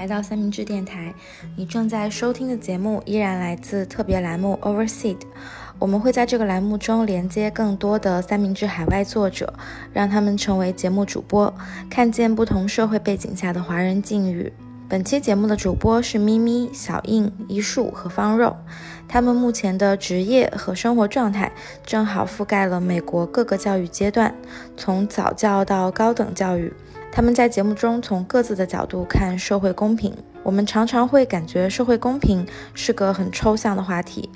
来到三明治电台。你正在收听的节目依然来自特别栏目 Overseed。我们会在这个栏目中连接更多的三明治海外作者，让他们成为节目主播，看见不同社会背景下的华人境遇。本期节目的主播是咪咪、小印、一树和方肉。他们目前的职业和生活状态正好覆盖了美国各个教育阶段，从早教到高等教育。他们在节目中从各自的角度看社会公平。我们常常会感觉社会公平是个很抽象的话题，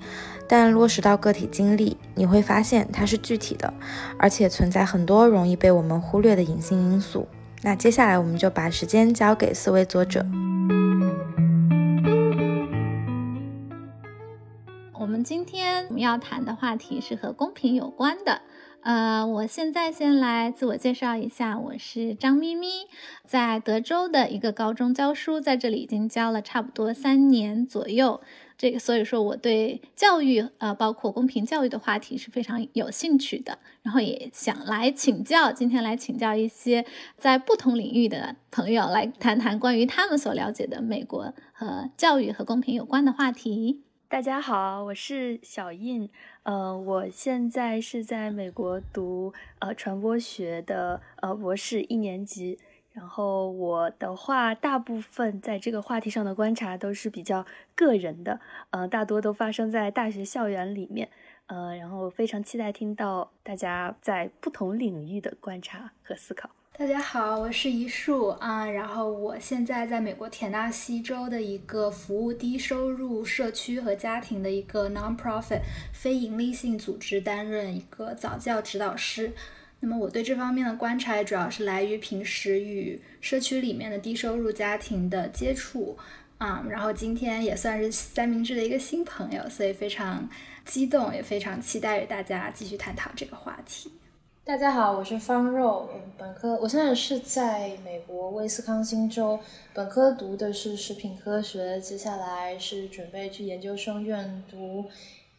但落实到个体经历，你会发现它是具体的，而且存在很多容易被我们忽略的隐性因素。那接下来我们就把时间交给四位作者。我们今天我们要谈的话题是和公平有关的。呃，我现在先来自我介绍一下，我是张咪咪，在德州的一个高中教书，在这里已经教了差不多三年左右。这个所以说我对教育，呃，包括公平教育的话题是非常有兴趣的。然后也想来请教，今天来请教一些在不同领域的朋友，来谈谈关于他们所了解的美国和教育和公平有关的话题。大家好，我是小印，呃，我现在是在美国读呃传播学的呃博士一年级，然后我的话大部分在这个话题上的观察都是比较个人的，呃，大多都发生在大学校园里面，呃，然后非常期待听到大家在不同领域的观察和思考。大家好，我是一树啊，然后我现在在美国田纳西州的一个服务低收入社区和家庭的一个 non-profit 非盈利性组织担任一个早教指导师。那么我对这方面的观察主要是来于平时与社区里面的低收入家庭的接触啊，然后今天也算是三明治的一个新朋友，所以非常激动，也非常期待与大家继续探讨这个话题。大家好，我是方肉。本科我现在是在美国威斯康星州，本科读的是食品科学，接下来是准备去研究生院读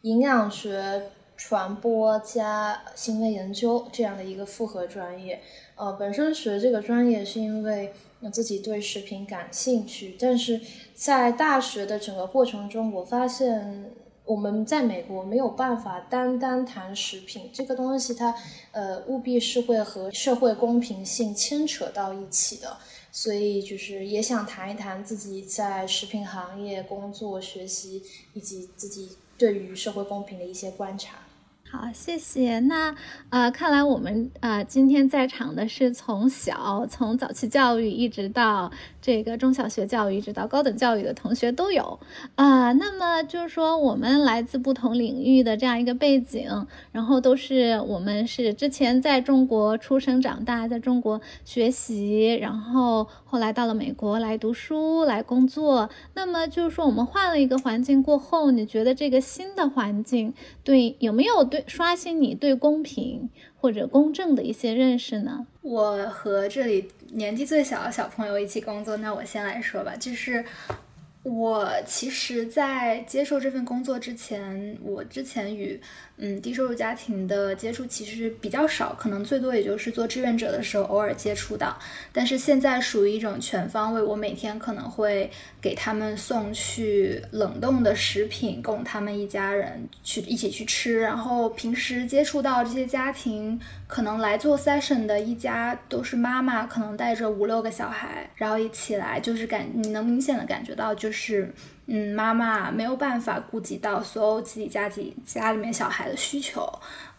营养学传播加行为研究这样的一个复合专业。呃，本身学这个专业是因为自己对食品感兴趣，但是在大学的整个过程中，我发现。我们在美国没有办法单单谈食品这个东西，它呃务必是会和社会公平性牵扯到一起的，所以就是也想谈一谈自己在食品行业工作、学习以及自己对于社会公平的一些观察。好，谢谢。那呃，看来我们呃今天在场的是从小从早期教育一直到。这个中小学教育一直到高等教育的同学都有啊，那么就是说我们来自不同领域的这样一个背景，然后都是我们是之前在中国出生长大，在中国学习，然后后来到了美国来读书来工作。那么就是说我们换了一个环境过后，你觉得这个新的环境对有没有对刷新你对公平？或者公正的一些认识呢？我和这里年纪最小的小朋友一起工作，那我先来说吧，就是我其实，在接受这份工作之前，我之前与。嗯，低收入家庭的接触其实比较少，可能最多也就是做志愿者的时候偶尔接触到。但是现在属于一种全方位，我每天可能会给他们送去冷冻的食品，供他们一家人去一起去吃。然后平时接触到这些家庭，可能来做 session 的一家都是妈妈，可能带着五六个小孩，然后一起来，就是感你能明显的感觉到就是。嗯，妈妈没有办法顾及到所有自己家己家里面小孩的需求，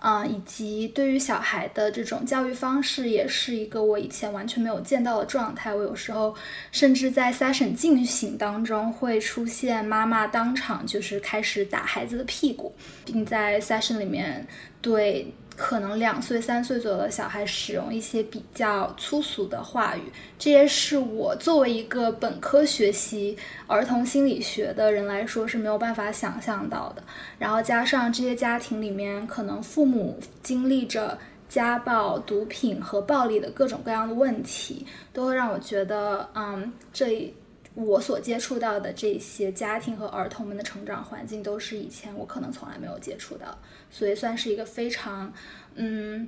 嗯，以及对于小孩的这种教育方式，也是一个我以前完全没有见到的状态。我有时候甚至在 session 进行当中会出现妈妈当场就是开始打孩子的屁股，并在 session 里面对。可能两岁、三岁左右的小孩使用一些比较粗俗的话语，这些是我作为一个本科学习儿童心理学的人来说是没有办法想象到的。然后加上这些家庭里面，可能父母经历着家暴、毒品和暴力的各种各样的问题，都会让我觉得，嗯，这。我所接触到的这些家庭和儿童们的成长环境，都是以前我可能从来没有接触到，所以算是一个非常，嗯，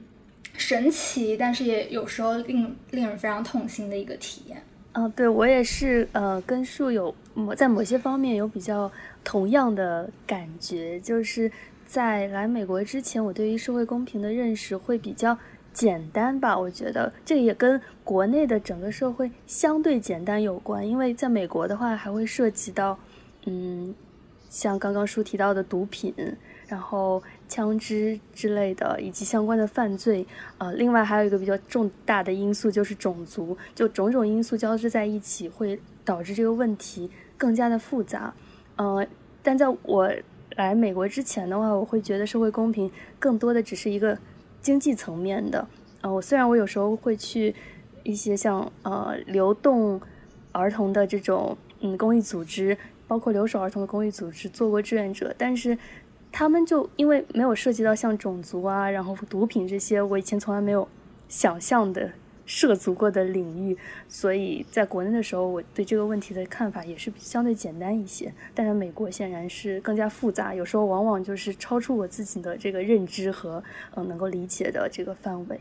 神奇，但是也有时候令令人非常痛心的一个体验。嗯，对我也是，呃，跟树有某在某些方面有比较同样的感觉，就是在来美国之前，我对于社会公平的认识会比较简单吧。我觉得这也跟国内的整个社会相对简单有关，因为在美国的话，还会涉及到，嗯，像刚刚书提到的毒品。然后枪支之类的，以及相关的犯罪，呃，另外还有一个比较重大的因素就是种族，就种种因素交织在一起，会导致这个问题更加的复杂。呃，但在我来美国之前的话，我会觉得社会公平更多的只是一个经济层面的。呃，我虽然我有时候会去一些像呃流动儿童的这种嗯公益组织，包括留守儿童的公益组织做过志愿者，但是。他们就因为没有涉及到像种族啊，然后毒品这些，我以前从来没有想象的涉足过的领域，所以在国内的时候，我对这个问题的看法也是相对简单一些。但是美国显然是更加复杂，有时候往往就是超出我自己的这个认知和嗯能够理解的这个范围。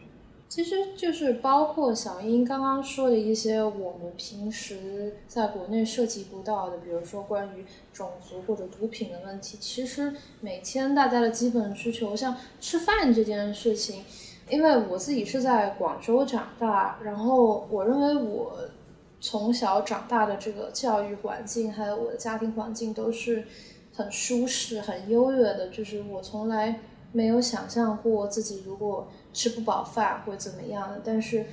其实就是包括小英刚刚说的一些我们平时在国内涉及不到的，比如说关于种族或者毒品的问题。其实每天大家的基本需求，像吃饭这件事情，因为我自己是在广州长大，然后我认为我从小长大的这个教育环境，还有我的家庭环境都是很舒适、很优越的，就是我从来没有想象过自己如果。吃不饱饭或怎么样的，但是，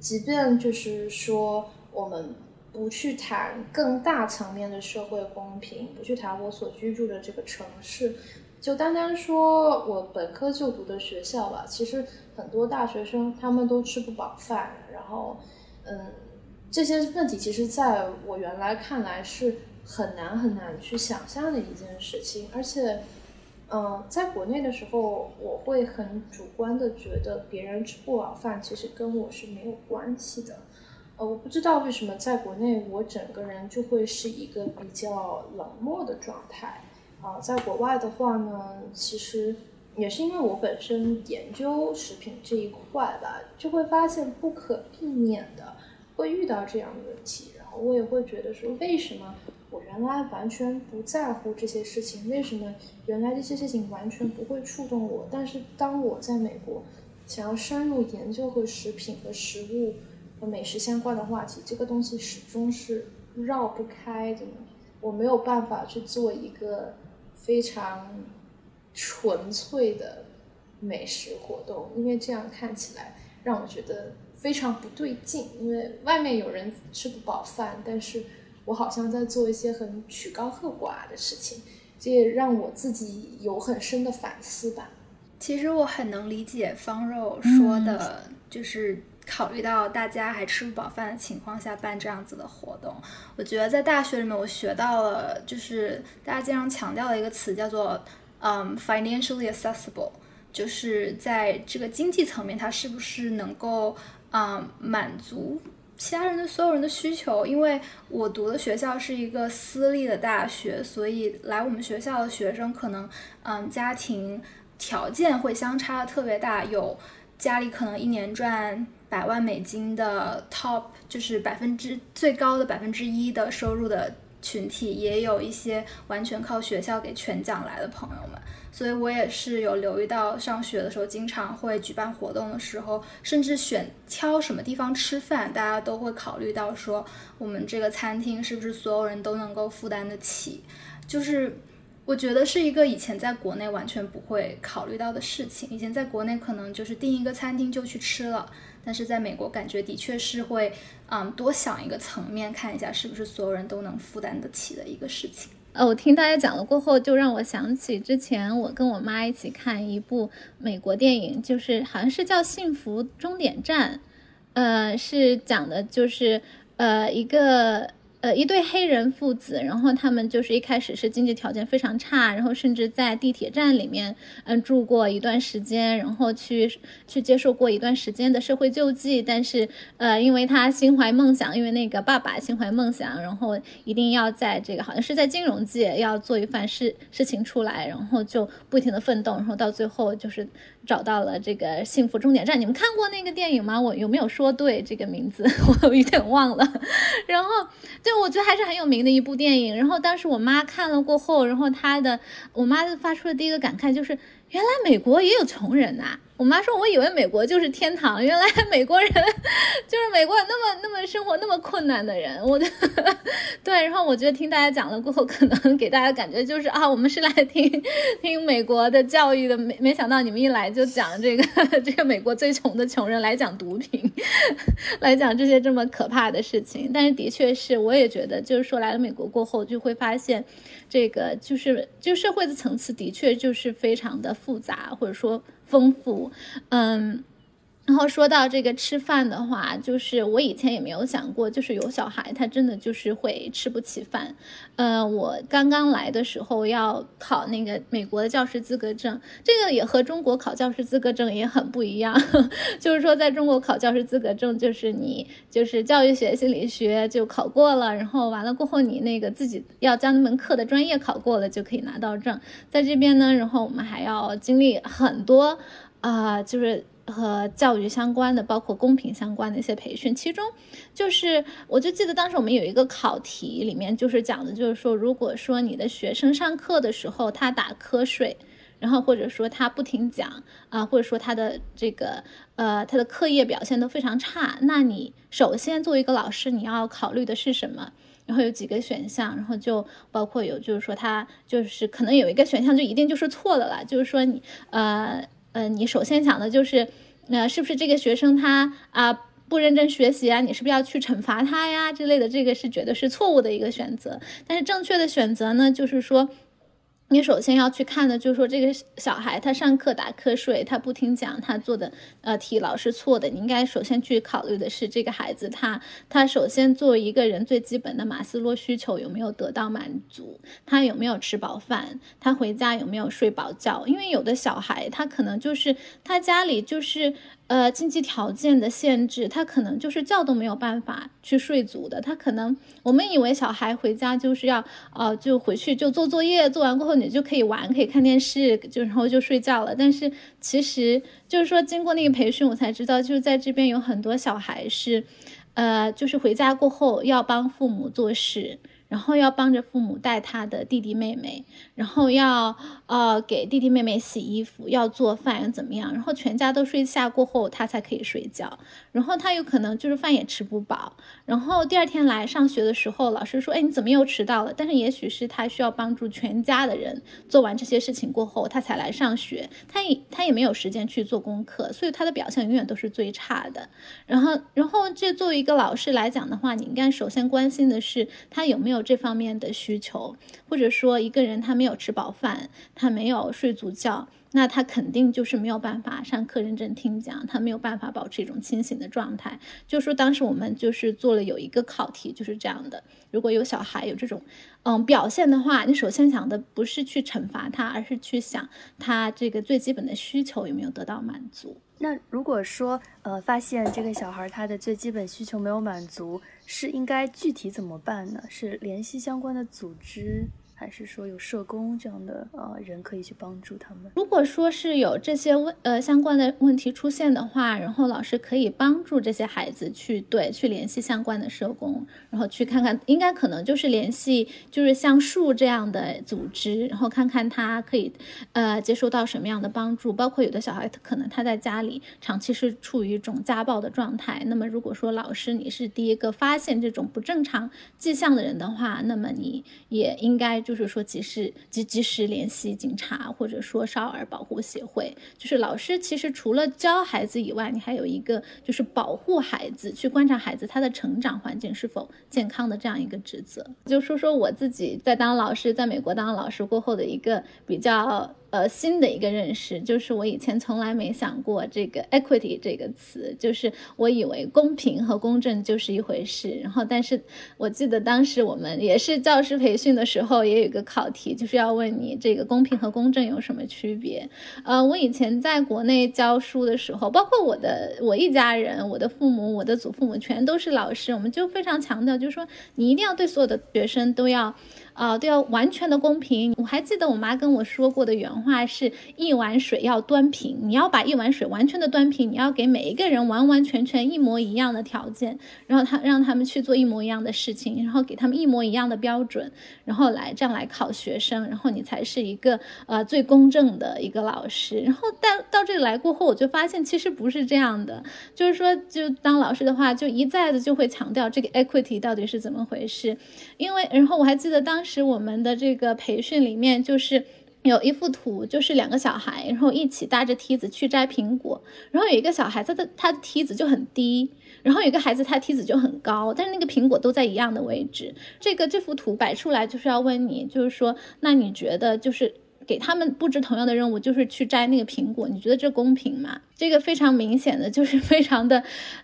即便就是说，我们不去谈更大层面的社会公平，不去谈我所居住的这个城市，就单单说我本科就读的学校吧，其实很多大学生他们都吃不饱饭，然后，嗯，这些问题其实在我原来看来是很难很难去想象的一件事情，而且。嗯，在国内的时候，我会很主观的觉得别人吃不饱饭，其实跟我是没有关系的。呃，我不知道为什么在国内，我整个人就会是一个比较冷漠的状态。啊，在国外的话呢，其实也是因为我本身研究食品这一块吧，就会发现不可避免的会遇到这样的问题，然后我也会觉得说，为什么？我原来完全不在乎这些事情，为什么原来这些事情完全不会触动我？但是当我在美国想要深入研究和食品和食物和美食相关的话题，这个东西始终是绕不开的。我没有办法去做一个非常纯粹的美食活动，因为这样看起来让我觉得非常不对劲。因为外面有人吃不饱饭，但是。我好像在做一些很曲高和寡的事情，这也让我自己有很深的反思吧。其实我很能理解方肉说的，就是考虑到大家还吃不饱饭的情况下办这样子的活动。我觉得在大学里面，我学到了，就是大家经常强调的一个词叫做嗯 financially accessible，就是在这个经济层面，它是不是能够嗯满足。其他人的所有人的需求，因为我读的学校是一个私立的大学，所以来我们学校的学生可能，嗯，家庭条件会相差的特别大，有家里可能一年赚百万美金的 top，就是百分之最高的百分之一的收入的群体，也有一些完全靠学校给全奖来的朋友们。所以我也是有留意到，上学的时候经常会举办活动的时候，甚至选挑什么地方吃饭，大家都会考虑到说，我们这个餐厅是不是所有人都能够负担得起？就是我觉得是一个以前在国内完全不会考虑到的事情。以前在国内可能就是订一个餐厅就去吃了，但是在美国感觉的确是会，嗯，多想一个层面，看一下是不是所有人都能负担得起的一个事情。呃，我听大家讲了过后，就让我想起之前我跟我妈一起看一部美国电影，就是好像是叫《幸福终点站》，呃，是讲的就是呃一个。呃，一对黑人父子，然后他们就是一开始是经济条件非常差，然后甚至在地铁站里面嗯住过一段时间，然后去去接受过一段时间的社会救济，但是呃，因为他心怀梦想，因为那个爸爸心怀梦想，然后一定要在这个好像是在金融界要做一番事事情出来，然后就不停的奋斗，然后到最后就是找到了这个幸福终点站。你们看过那个电影吗？我有没有说对这个名字？我有点忘了。然后，对，我觉得还是很有名的一部电影。然后当时我妈看了过后，然后她的我妈发出了第一个感慨就是，原来美国也有穷人呐。我妈说：“我以为美国就是天堂，原来美国人就是美国那么那么生活那么困难的人。”我的对，然后我觉得听大家讲了过后，可能给大家感觉就是啊，我们是来听听美国的教育的，没没想到你们一来就讲这个 这个美国最穷的穷人来讲毒品，来讲这些这么可怕的事情。但是的确是，我也觉得就是说来了美国过后就会发现，这个就是就社会的层次的确就是非常的复杂，或者说。丰富，嗯。然后说到这个吃饭的话，就是我以前也没有想过，就是有小孩他真的就是会吃不起饭。呃，我刚刚来的时候要考那个美国的教师资格证，这个也和中国考教师资格证也很不一样。就是说，在中国考教师资格证，就是你就是教育学、心理学就考过了，然后完了过后你那个自己要将那门课的专业考过了就可以拿到证。在这边呢，然后我们还要经历很多啊，就是。和教育相关的，包括公平相关的一些培训，其中就是，我就记得当时我们有一个考题，里面就是讲的，就是说，如果说你的学生上课的时候他打瞌睡，然后或者说他不听讲啊，或者说他的这个呃他的课业表现都非常差，那你首先作为一个老师，你要考虑的是什么？然后有几个选项，然后就包括有就是说他就是可能有一个选项就一定就是错的了，就是说你呃。嗯，你首先想的就是，那是不是这个学生他啊不认真学习啊？你是不是要去惩罚他呀之类的？这个是觉得是错误的一个选择。但是正确的选择呢，就是说。你首先要去看的，就是说这个小孩他上课打瞌睡，他不听讲，他做的呃题老是错的。你应该首先去考虑的是这个孩子他他首先作为一个人最基本的马斯洛需求有没有得到满足，他有没有吃饱饭，他回家有没有睡饱觉？因为有的小孩他可能就是他家里就是。呃，经济条件的限制，他可能就是觉都没有办法去睡足的。他可能，我们以为小孩回家就是要，呃，就回去就做作业，做完过后你就可以玩，可以看电视，就然后就睡觉了。但是其实就是说，经过那个培训，我才知道，就是在这边有很多小孩是，呃，就是回家过后要帮父母做事。然后要帮着父母带他的弟弟妹妹，然后要呃给弟弟妹妹洗衣服，要做饭，怎么样？然后全家都睡下过后，他才可以睡觉。然后他有可能就是饭也吃不饱。然后第二天来上学的时候，老师说：“哎，你怎么又迟到了？”但是也许是他需要帮助全家的人做完这些事情过后，他才来上学。他也他也没有时间去做功课，所以他的表现永远都是最差的。然后，然后这作为一个老师来讲的话，你应该首先关心的是他有没有。有这方面的需求，或者说一个人他没有吃饱饭，他没有睡足觉，那他肯定就是没有办法上课认真听讲，他没有办法保持一种清醒的状态。就说当时我们就是做了有一个考题，就是这样的：如果有小孩有这种嗯表现的话，你首先想的不是去惩罚他，而是去想他这个最基本的需求有没有得到满足。那如果说呃发现这个小孩他的最基本需求没有满足，是应该具体怎么办呢？是联系相关的组织？还是说有社工这样的呃人可以去帮助他们？如果说是有这些问呃相关的问题出现的话，然后老师可以帮助这些孩子去对去联系相关的社工，然后去看看，应该可能就是联系就是像树这样的组织，然后看看他可以呃接受到什么样的帮助。包括有的小孩可能他在家里长期是处于一种家暴的状态，那么如果说老师你是第一个发现这种不正常迹象的人的话，那么你也应该。就是说，及时及及时联系警察，或者说少儿保护协会。就是老师其实除了教孩子以外，你还有一个就是保护孩子，去观察孩子他的成长环境是否健康的这样一个职责。就说说我自己在当老师，在美国当老师过后的一个比较。呃，新的一个认识就是我以前从来没想过这个 equity 这个词，就是我以为公平和公正就是一回事。然后，但是我记得当时我们也是教师培训的时候，也有一个考题，就是要问你这个公平和公正有什么区别。呃，我以前在国内教书的时候，包括我的我一家人，我的父母、我的祖父母全都是老师，我们就非常强调，就是说你一定要对所有的学生都要。啊，都要完全的公平。我还记得我妈跟我说过的原话是一碗水要端平，你要把一碗水完全的端平，你要给每一个人完完全全一模一样的条件，然后他让他们去做一模一样的事情，然后给他们一模一样的标准，然后来这样来考学生，然后你才是一个呃最公正的一个老师。然后到到这里来过后，我就发现其实不是这样的，就是说就当老师的话，就一再的就会强调这个 equity 到底是怎么回事，因为然后我还记得当是我们的这个培训里面就是。有一幅图，就是两个小孩，然后一起搭着梯子去摘苹果。然后有一个小孩，他的他的梯子就很低，然后有一个孩子，他梯子就很高，但是那个苹果都在一样的位置。这个这幅图摆出来就是要问你，就是说，那你觉得就是？给他们布置同样的任务，就是去摘那个苹果，你觉得这公平吗？这个非常明显的就是非常的，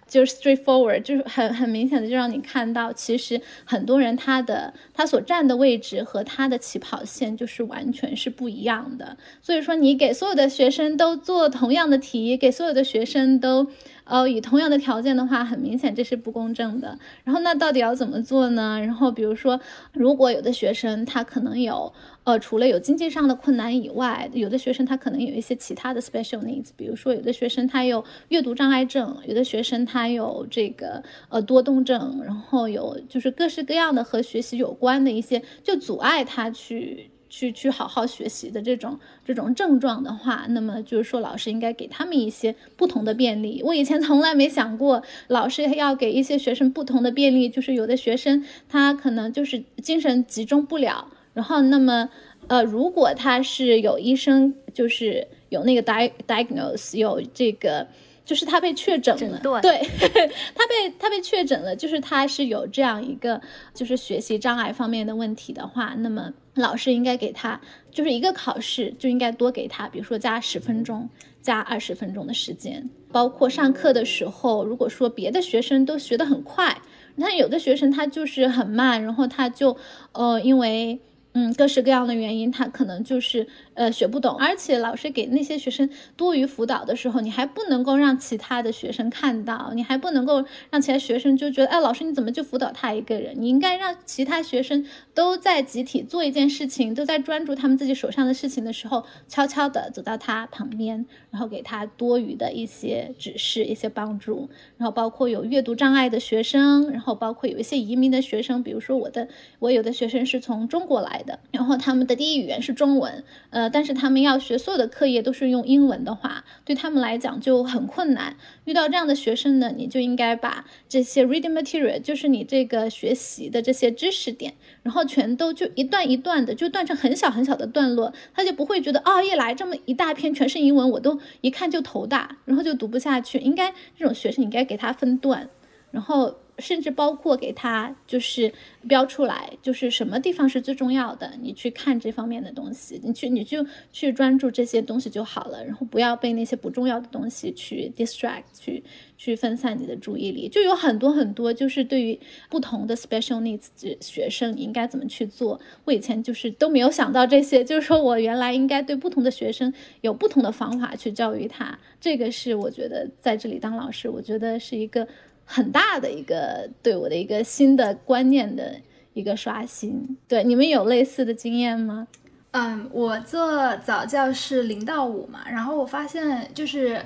就是 straightforward，就是很很明显的就让你看到，其实很多人他的他所站的位置和他的起跑线就是完全是不一样的。所以说，你给所有的学生都做同样的题，给所有的学生都。哦，以同样的条件的话，很明显这是不公正的。然后那到底要怎么做呢？然后比如说，如果有的学生他可能有，呃，除了有经济上的困难以外，有的学生他可能有一些其他的 special needs，比如说有的学生他有阅读障碍症，有的学生他有这个呃多动症，然后有就是各式各样的和学习有关的一些，就阻碍他去。去去好好学习的这种这种症状的话，那么就是说老师应该给他们一些不同的便利。我以前从来没想过，老师要给一些学生不同的便利。就是有的学生他可能就是精神集中不了，然后那么呃，如果他是有医生就是有那个 di diagnose 有这个。就是他被确诊了，对 他被他被确诊了，就是他是有这样一个就是学习障碍方面的问题的话，那么老师应该给他就是一个考试就应该多给他，比如说加十分钟、加二十分钟的时间，包括上课的时候，如果说别的学生都学得很快，那有的学生他就是很慢，然后他就呃因为。嗯，各式各样的原因，他可能就是呃学不懂，而且老师给那些学生多余辅导的时候，你还不能够让其他的学生看到，你还不能够让其他学生就觉得，哎，老师你怎么就辅导他一个人？你应该让其他学生都在集体做一件事情，都在专注他们自己手上的事情的时候，悄悄地走到他旁边，然后给他多余的一些指示、一些帮助。然后包括有阅读障碍的学生，然后包括有一些移民的学生，比如说我的，我有的学生是从中国来。的，然后他们的第一语言是中文，呃，但是他们要学所有的课业都是用英文的话，对他们来讲就很困难。遇到这样的学生呢，你就应该把这些 reading material，就是你这个学习的这些知识点，然后全都就一段一段的就断成很小很小的段落，他就不会觉得哦，一来这么一大篇全是英文，我都一看就头大，然后就读不下去。应该这种学生，你应该给他分段，然后。甚至包括给他就是标出来，就是什么地方是最重要的，你去看这方面的东西，你去你就去专注这些东西就好了，然后不要被那些不重要的东西去 distract，去去分散你的注意力。就有很多很多，就是对于不同的 special needs 学生，你应该怎么去做？我以前就是都没有想到这些，就是说我原来应该对不同的学生有不同的方法去教育他。这个是我觉得在这里当老师，我觉得是一个。很大的一个对我的一个新的观念的一个刷新，对你们有类似的经验吗？嗯，我做早教是零到五嘛，然后我发现就是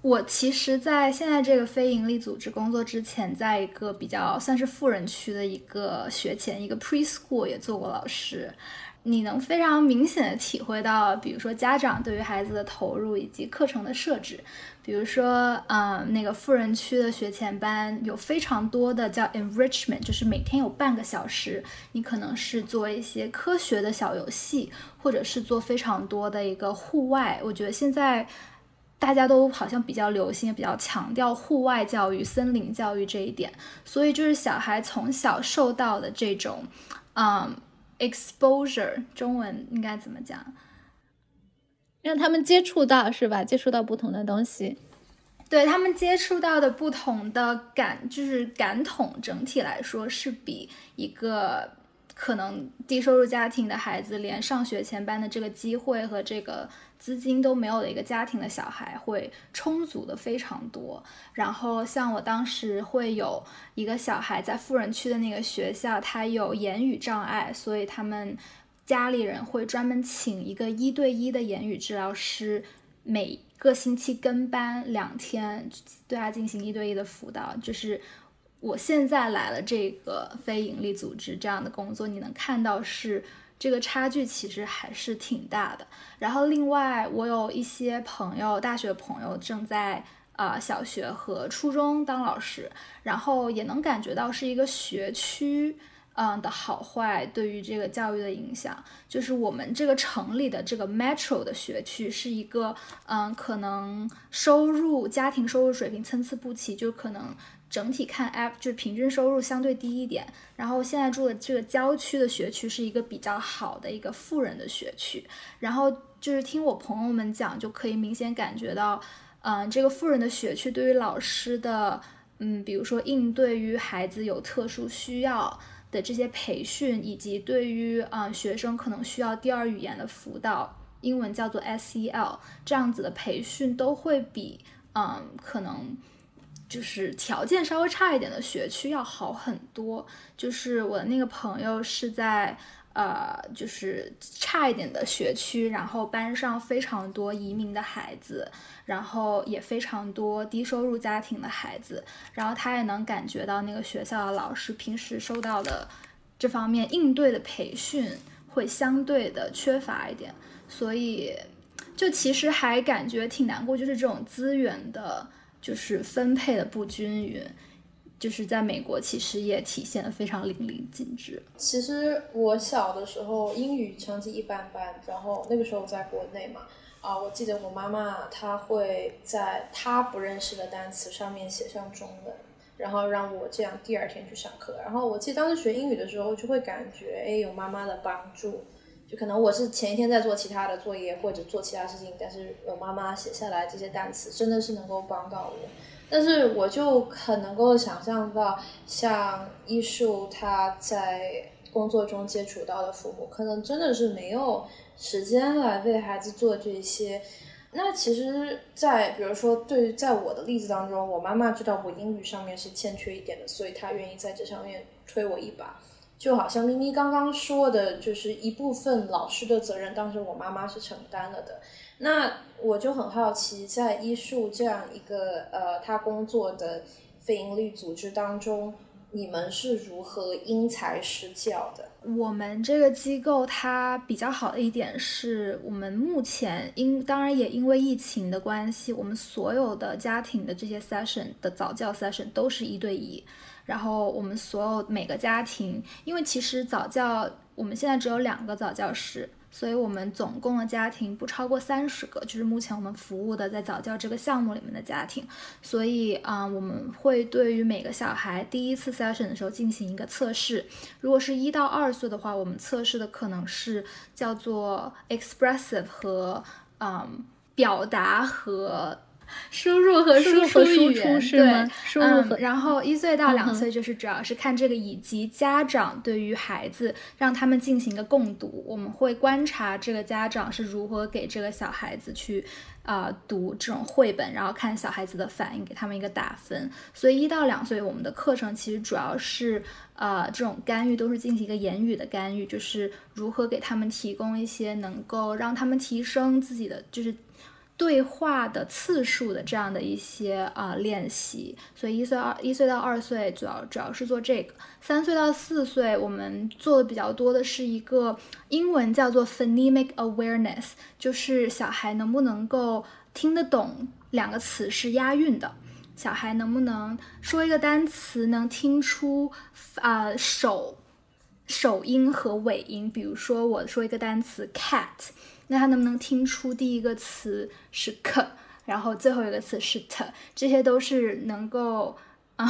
我其实，在现在这个非营利组织工作之前，在一个比较算是富人区的一个学前一个 preschool 也做过老师。你能非常明显的体会到，比如说家长对于孩子的投入以及课程的设置，比如说，嗯，那个富人区的学前班有非常多的叫 enrichment，就是每天有半个小时，你可能是做一些科学的小游戏，或者是做非常多的一个户外。我觉得现在大家都好像比较流行，也比较强调户外教育、森林教育这一点，所以就是小孩从小受到的这种，嗯。Exposure 中文应该怎么讲？让他们接触到是吧？接触到不同的东西，对他们接触到的不同的感，就是感统，整体来说是比一个可能低收入家庭的孩子连上学前班的这个机会和这个。资金都没有的一个家庭的小孩会充足的非常多，然后像我当时会有一个小孩在富人区的那个学校，他有言语障碍，所以他们家里人会专门请一个一对一的言语治疗师，每个星期跟班两天，对他进行一对一的辅导。就是我现在来了这个非营利组织这样的工作，你能看到是这个差距其实还是挺大的。然后另外，我有一些朋友，大学朋友正在呃小学和初中当老师，然后也能感觉到是一个学区。嗯的好坏对于这个教育的影响，就是我们这个城里的这个 metro 的学区是一个，嗯，可能收入家庭收入水平参差不齐，就可能整体看 app 就是平均收入相对低一点。然后现在住的这个郊区的学区是一个比较好的一个富人的学区。然后就是听我朋友们讲，就可以明显感觉到，嗯，这个富人的学区对于老师的，嗯，比如说应对于孩子有特殊需要。的这些培训，以及对于啊学生可能需要第二语言的辅导，英文叫做 SEL 这样子的培训，都会比嗯可能就是条件稍微差一点的学区要好很多。就是我的那个朋友是在。呃，就是差一点的学区，然后班上非常多移民的孩子，然后也非常多低收入家庭的孩子，然后他也能感觉到那个学校的老师平时受到的这方面应对的培训会相对的缺乏一点，所以就其实还感觉挺难过，就是这种资源的，就是分配的不均匀。就是在美国，其实也体现的非常淋漓尽致。其实我小的时候英语成绩一般般，然后那个时候在国内嘛，啊，我记得我妈妈她会在她不认识的单词上面写上中文，然后让我这样第二天去上课。然后我记得当时学英语的时候，就会感觉哎有妈妈的帮助，可能我是前一天在做其他的作业或者做其他事情，但是有妈妈写下来这些单词，真的是能够帮到我。但是我就很能够想象到，像艺术他在工作中接触到的父母，可能真的是没有时间来为孩子做这些。那其实，在比如说，对，在我的例子当中，我妈妈知道我英语上面是欠缺一点的，所以她愿意在这上面推我一把。就好像咪咪刚刚说的，就是一部分老师的责任，当时我妈妈是承担了的。那我就很好奇，在医术这样一个呃，他工作的非营利组织当中，你们是如何因材施教的？我们这个机构它比较好的一点是，我们目前因当然也因为疫情的关系，我们所有的家庭的这些 session 的早教 session 都是一对一，然后我们所有每个家庭，因为其实早教我们现在只有两个早教师。所以我们总共的家庭不超过三十个，就是目前我们服务的在早教这个项目里面的家庭。所以啊，我们会对于每个小孩第一次 session 的时候进行一个测试。如果是一到二岁的话，我们测试的可能是叫做 expressive 和嗯表达和。输入和输出语言，对，输入和然后一岁到两岁就是主要是看这个，以及家长对于孩子让他们进行一个共读，我们会观察这个家长是如何给这个小孩子去啊读这种绘本，然后看小孩子的反应，给他们一个打分。所以一到两岁我们的课程其实主要是呃这种干预都是进行一个言语的干预，就是如何给他们提供一些能够让他们提升自己的就是。对话的次数的这样的一些啊练习，所以一岁二一岁到二岁主要主要是做这个，三岁到四岁我们做的比较多的是一个英文叫做 phonemic awareness，就是小孩能不能够听得懂两个词是押韵的，小孩能不能说一个单词能听出啊首首音和尾音，比如说我说一个单词 cat。那他能不能听出第一个词是 k，然后最后一个词是 t，这些都是能够啊，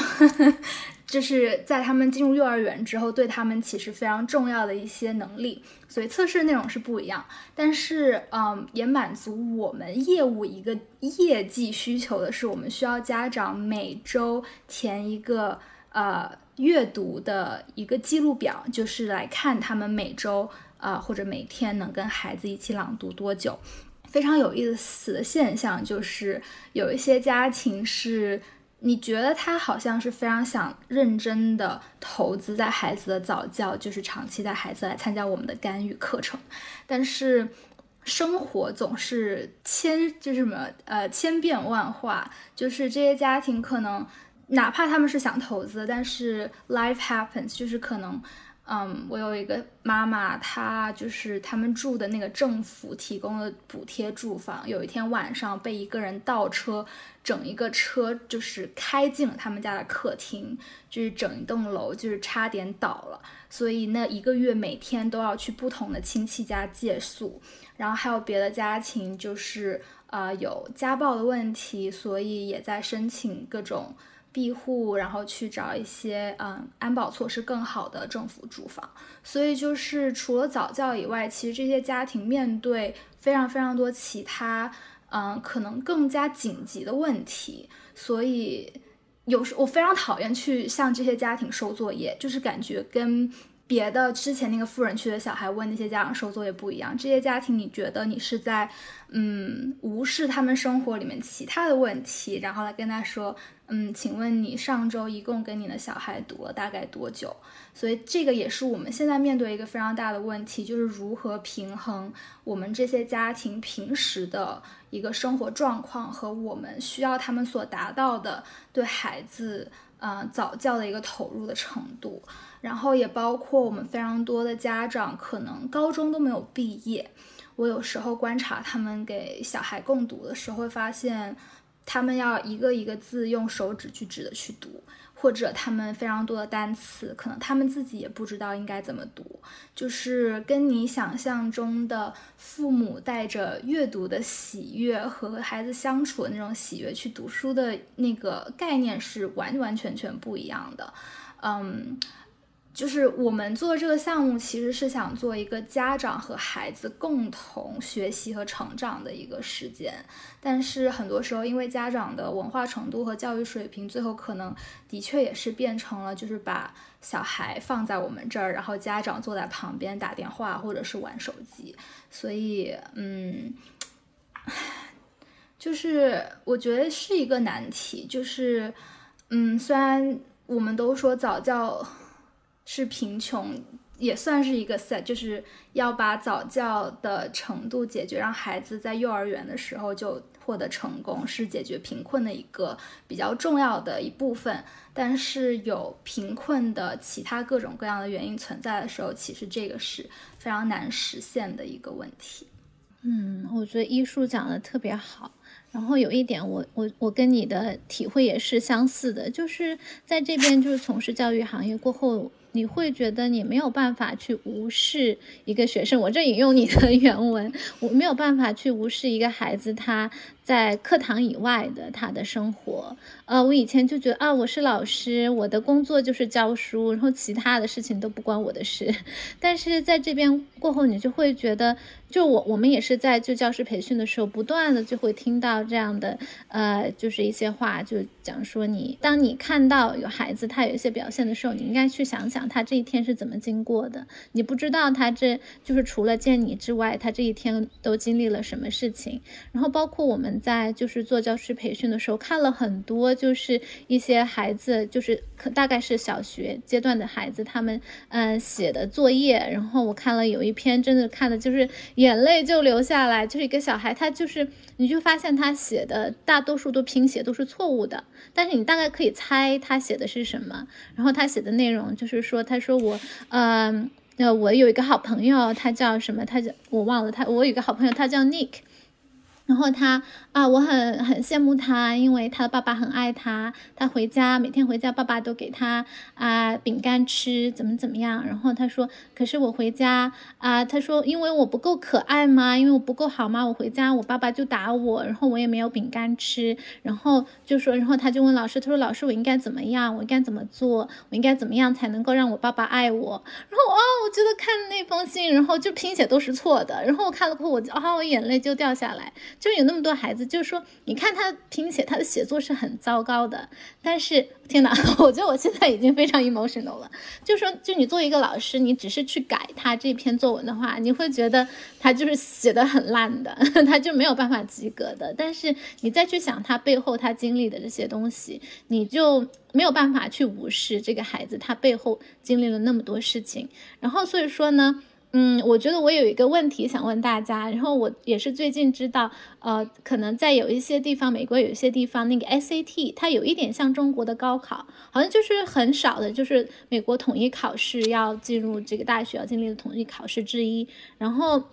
就是在他们进入幼儿园之后，对他们其实非常重要的一些能力。所以测试内容是不一样，但是嗯，也满足我们业务一个业绩需求的是，我们需要家长每周填一个呃阅读的一个记录表，就是来看他们每周。啊，或者每天能跟孩子一起朗读多久？非常有意思的现象就是，有一些家庭是你觉得他好像是非常想认真的投资在孩子的早教，就是长期带孩子来参加我们的干预课程，但是生活总是千就是什么呃千变万化，就是这些家庭可能哪怕他们是想投资，但是 life happens，就是可能。嗯，我有一个妈妈，她就是他们住的那个政府提供的补贴住房，有一天晚上被一个人倒车，整一个车就是开进了他们家的客厅，就是整一栋楼就是差点倒了，所以那一个月每天都要去不同的亲戚家借宿，然后还有别的家庭就是呃有家暴的问题，所以也在申请各种。庇护，然后去找一些嗯安保措施更好的政府住房。所以就是除了早教以外，其实这些家庭面对非常非常多其他嗯可能更加紧急的问题。所以有时我非常讨厌去向这些家庭收作业，就是感觉跟别的之前那个富人区的小孩问那些家长收作业不一样。这些家庭，你觉得你是在嗯无视他们生活里面其他的问题，然后来跟他说。嗯，请问你上周一共给你的小孩读了大概多久？所以这个也是我们现在面对一个非常大的问题，就是如何平衡我们这些家庭平时的一个生活状况和我们需要他们所达到的对孩子呃早教的一个投入的程度。然后也包括我们非常多的家长可能高中都没有毕业，我有时候观察他们给小孩共读的时候，会发现。他们要一个一个字用手指去指的去读，或者他们非常多的单词，可能他们自己也不知道应该怎么读，就是跟你想象中的父母带着阅读的喜悦和孩子相处的那种喜悦去读书的那个概念是完完全全不一样的，嗯。就是我们做这个项目，其实是想做一个家长和孩子共同学习和成长的一个时间。但是很多时候，因为家长的文化程度和教育水平，最后可能的确也是变成了，就是把小孩放在我们这儿，然后家长坐在旁边打电话或者是玩手机。所以，嗯，就是我觉得是一个难题。就是，嗯，虽然我们都说早教。是贫穷，也算是一个 set，就是要把早教的程度解决，让孩子在幼儿园的时候就获得成功，是解决贫困的一个比较重要的一部分。但是有贫困的其他各种各样的原因存在的时候，其实这个是非常难实现的一个问题。嗯，我觉得医术讲的特别好。然后有一点，我我我跟你的体会也是相似的，就是在这边就是从事教育行业过后。你会觉得你没有办法去无视一个学生，我这引用你的 原文，我没有办法去无视一个孩子他在课堂以外的他的生活。呃，我以前就觉得啊，我是老师，我的工作就是教书，然后其他的事情都不关我的事。但是在这边过后，你就会觉得。就我，我们也是在就教师培训的时候，不断的就会听到这样的，呃，就是一些话，就讲说你，当你看到有孩子他有一些表现的时候，你应该去想想他这一天是怎么经过的。你不知道他这就是除了见你之外，他这一天都经历了什么事情。然后包括我们在就是做教师培训的时候，看了很多就是一些孩子，就是可大概是小学阶段的孩子，他们嗯写的作业。然后我看了有一篇，真的看的就是。眼泪就流下来，就是一个小孩，他就是，你就发现他写的大多数都拼写都是错误的，但是你大概可以猜他写的是什么。然后他写的内容就是说，他说我，嗯，呃，我有一个好朋友，他叫什么？他叫我忘了他，我有一个好朋友，他叫 Nick。然后他啊，我很很羡慕他，因为他的爸爸很爱他。他回家每天回家，爸爸都给他啊饼干吃，怎么怎么样。然后他说：“可是我回家啊，他说因为我不够可爱吗？因为我不够好吗？我回家我爸爸就打我，然后我也没有饼干吃。然后就说，然后他就问老师，他说老师我应该怎么样？我应该怎么做？我应该怎么样才能够让我爸爸爱我？然后啊，我觉得看那封信，然后就拼写都是错的。然后我看了过后，我啊，我眼泪就掉下来。”就有那么多孩子，就是说，你看他拼写，他的写作是很糟糕的。但是，天哪，我觉得我现在已经非常 emotional 了。就说，就你作为一个老师，你只是去改他这篇作文的话，你会觉得他就是写的很烂的，他就没有办法及格的。但是你再去想他背后他经历的这些东西，你就没有办法去无视这个孩子他背后经历了那么多事情。然后，所以说呢。嗯，我觉得我有一个问题想问大家，然后我也是最近知道，呃，可能在有一些地方，美国有一些地方，那个 SAT 它有一点像中国的高考，好像就是很少的，就是美国统一考试要进入这个大学要经历的统一考试之一，然后。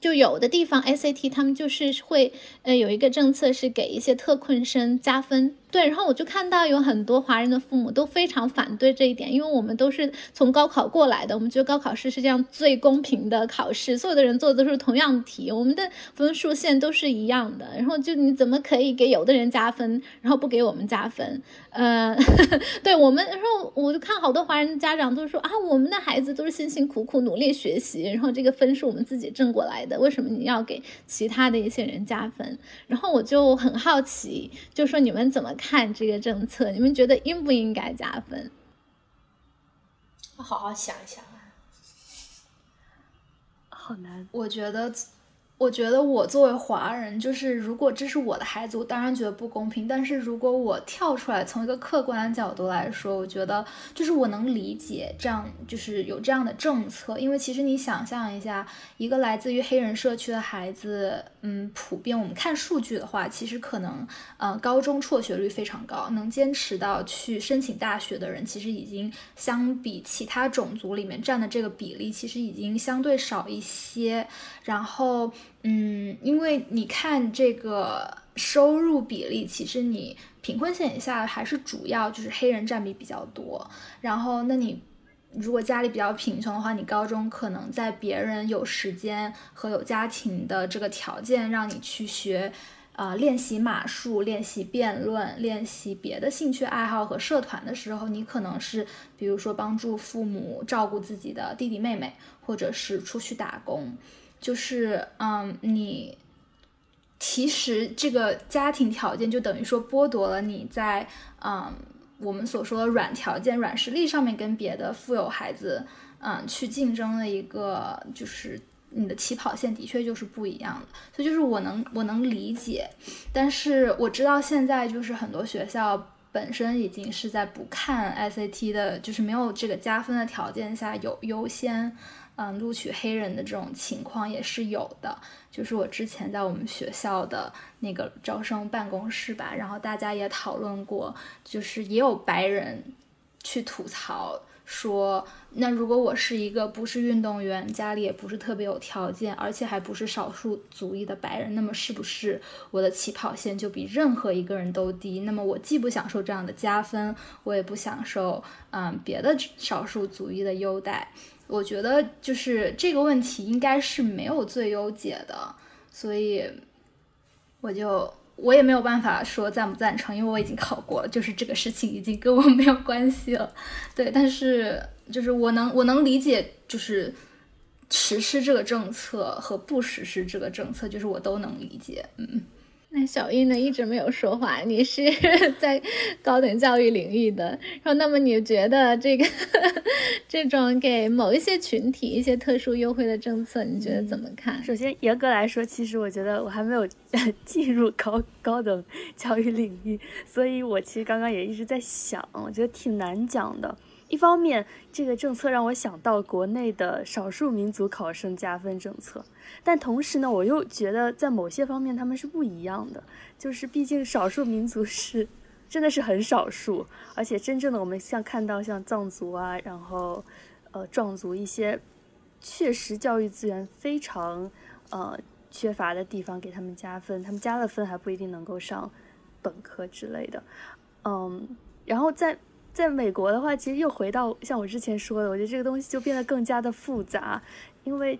就有的地方 SAT 他们就是会，呃，有一个政策是给一些特困生加分，对。然后我就看到有很多华人的父母都非常反对这一点，因为我们都是从高考过来的，我们觉得高考是世界上最公平的考试，所有的人做的都是同样题，我们的分数线都是一样的。然后就你怎么可以给有的人加分，然后不给我们加分？呃，对我们，然后我就看好多华人家长都说啊，我们的孩子都是辛辛苦苦努力学习，然后这个分数我们自己挣过来的。为什么你要给其他的一些人加分？然后我就很好奇，就说你们怎么看这个政策？你们觉得应不应该加分？我好好想一想啊，好难。我觉得。我觉得我作为华人，就是如果这是我的孩子，我当然觉得不公平。但是如果我跳出来，从一个客观的角度来说，我觉得就是我能理解这样，就是有这样的政策。因为其实你想象一下，一个来自于黑人社区的孩子，嗯，普遍我们看数据的话，其实可能，呃，高中辍学率非常高，能坚持到去申请大学的人，其实已经相比其他种族里面占的这个比例，其实已经相对少一些。然后。嗯，因为你看这个收入比例，其实你贫困线以下还是主要就是黑人占比比较多。然后，那你如果家里比较贫穷的话，你高中可能在别人有时间和有家庭的这个条件让你去学，呃，练习马术、练习辩论、练习别的兴趣爱好和社团的时候，你可能是比如说帮助父母照顾自己的弟弟妹妹，或者是出去打工。就是，嗯，你其实这个家庭条件就等于说剥夺了你在，嗯，我们所说的软条件、软实力上面跟别的富有孩子，嗯，去竞争的一个，就是你的起跑线的确就是不一样的。所以就是我能我能理解，但是我知道现在就是很多学校本身已经是在不看 SAT 的，就是没有这个加分的条件下有优先。嗯，录取黑人的这种情况也是有的。就是我之前在我们学校的那个招生办公室吧，然后大家也讨论过，就是也有白人去吐槽说，那如果我是一个不是运动员，家里也不是特别有条件，而且还不是少数族裔的白人，那么是不是我的起跑线就比任何一个人都低？那么我既不享受这样的加分，我也不享受嗯别的少数族裔的优待。我觉得就是这个问题应该是没有最优解的，所以我就我也没有办法说赞不赞成，因为我已经考过了，就是这个事情已经跟我没有关系了。对，但是就是我能我能理解，就是实施这个政策和不实施这个政策，就是我都能理解，嗯。那小英呢，一直没有说话。你是 在高等教育领域的，然后那么你觉得这个这种给某一些群体一些特殊优惠的政策，你觉得怎么看？首先，严格来说，其实我觉得我还没有 进入高高等教育领域，所以我其实刚刚也一直在想，我觉得挺难讲的。一方面，这个政策让我想到国内的少数民族考生加分政策，但同时呢，我又觉得在某些方面他们是不一样的。就是毕竟少数民族是真的是很少数，而且真正的我们像看到像藏族啊，然后呃壮族一些确实教育资源非常呃缺乏的地方，给他们加分，他们加了分还不一定能够上本科之类的。嗯，然后在。在美国的话，其实又回到像我之前说的，我觉得这个东西就变得更加的复杂，因为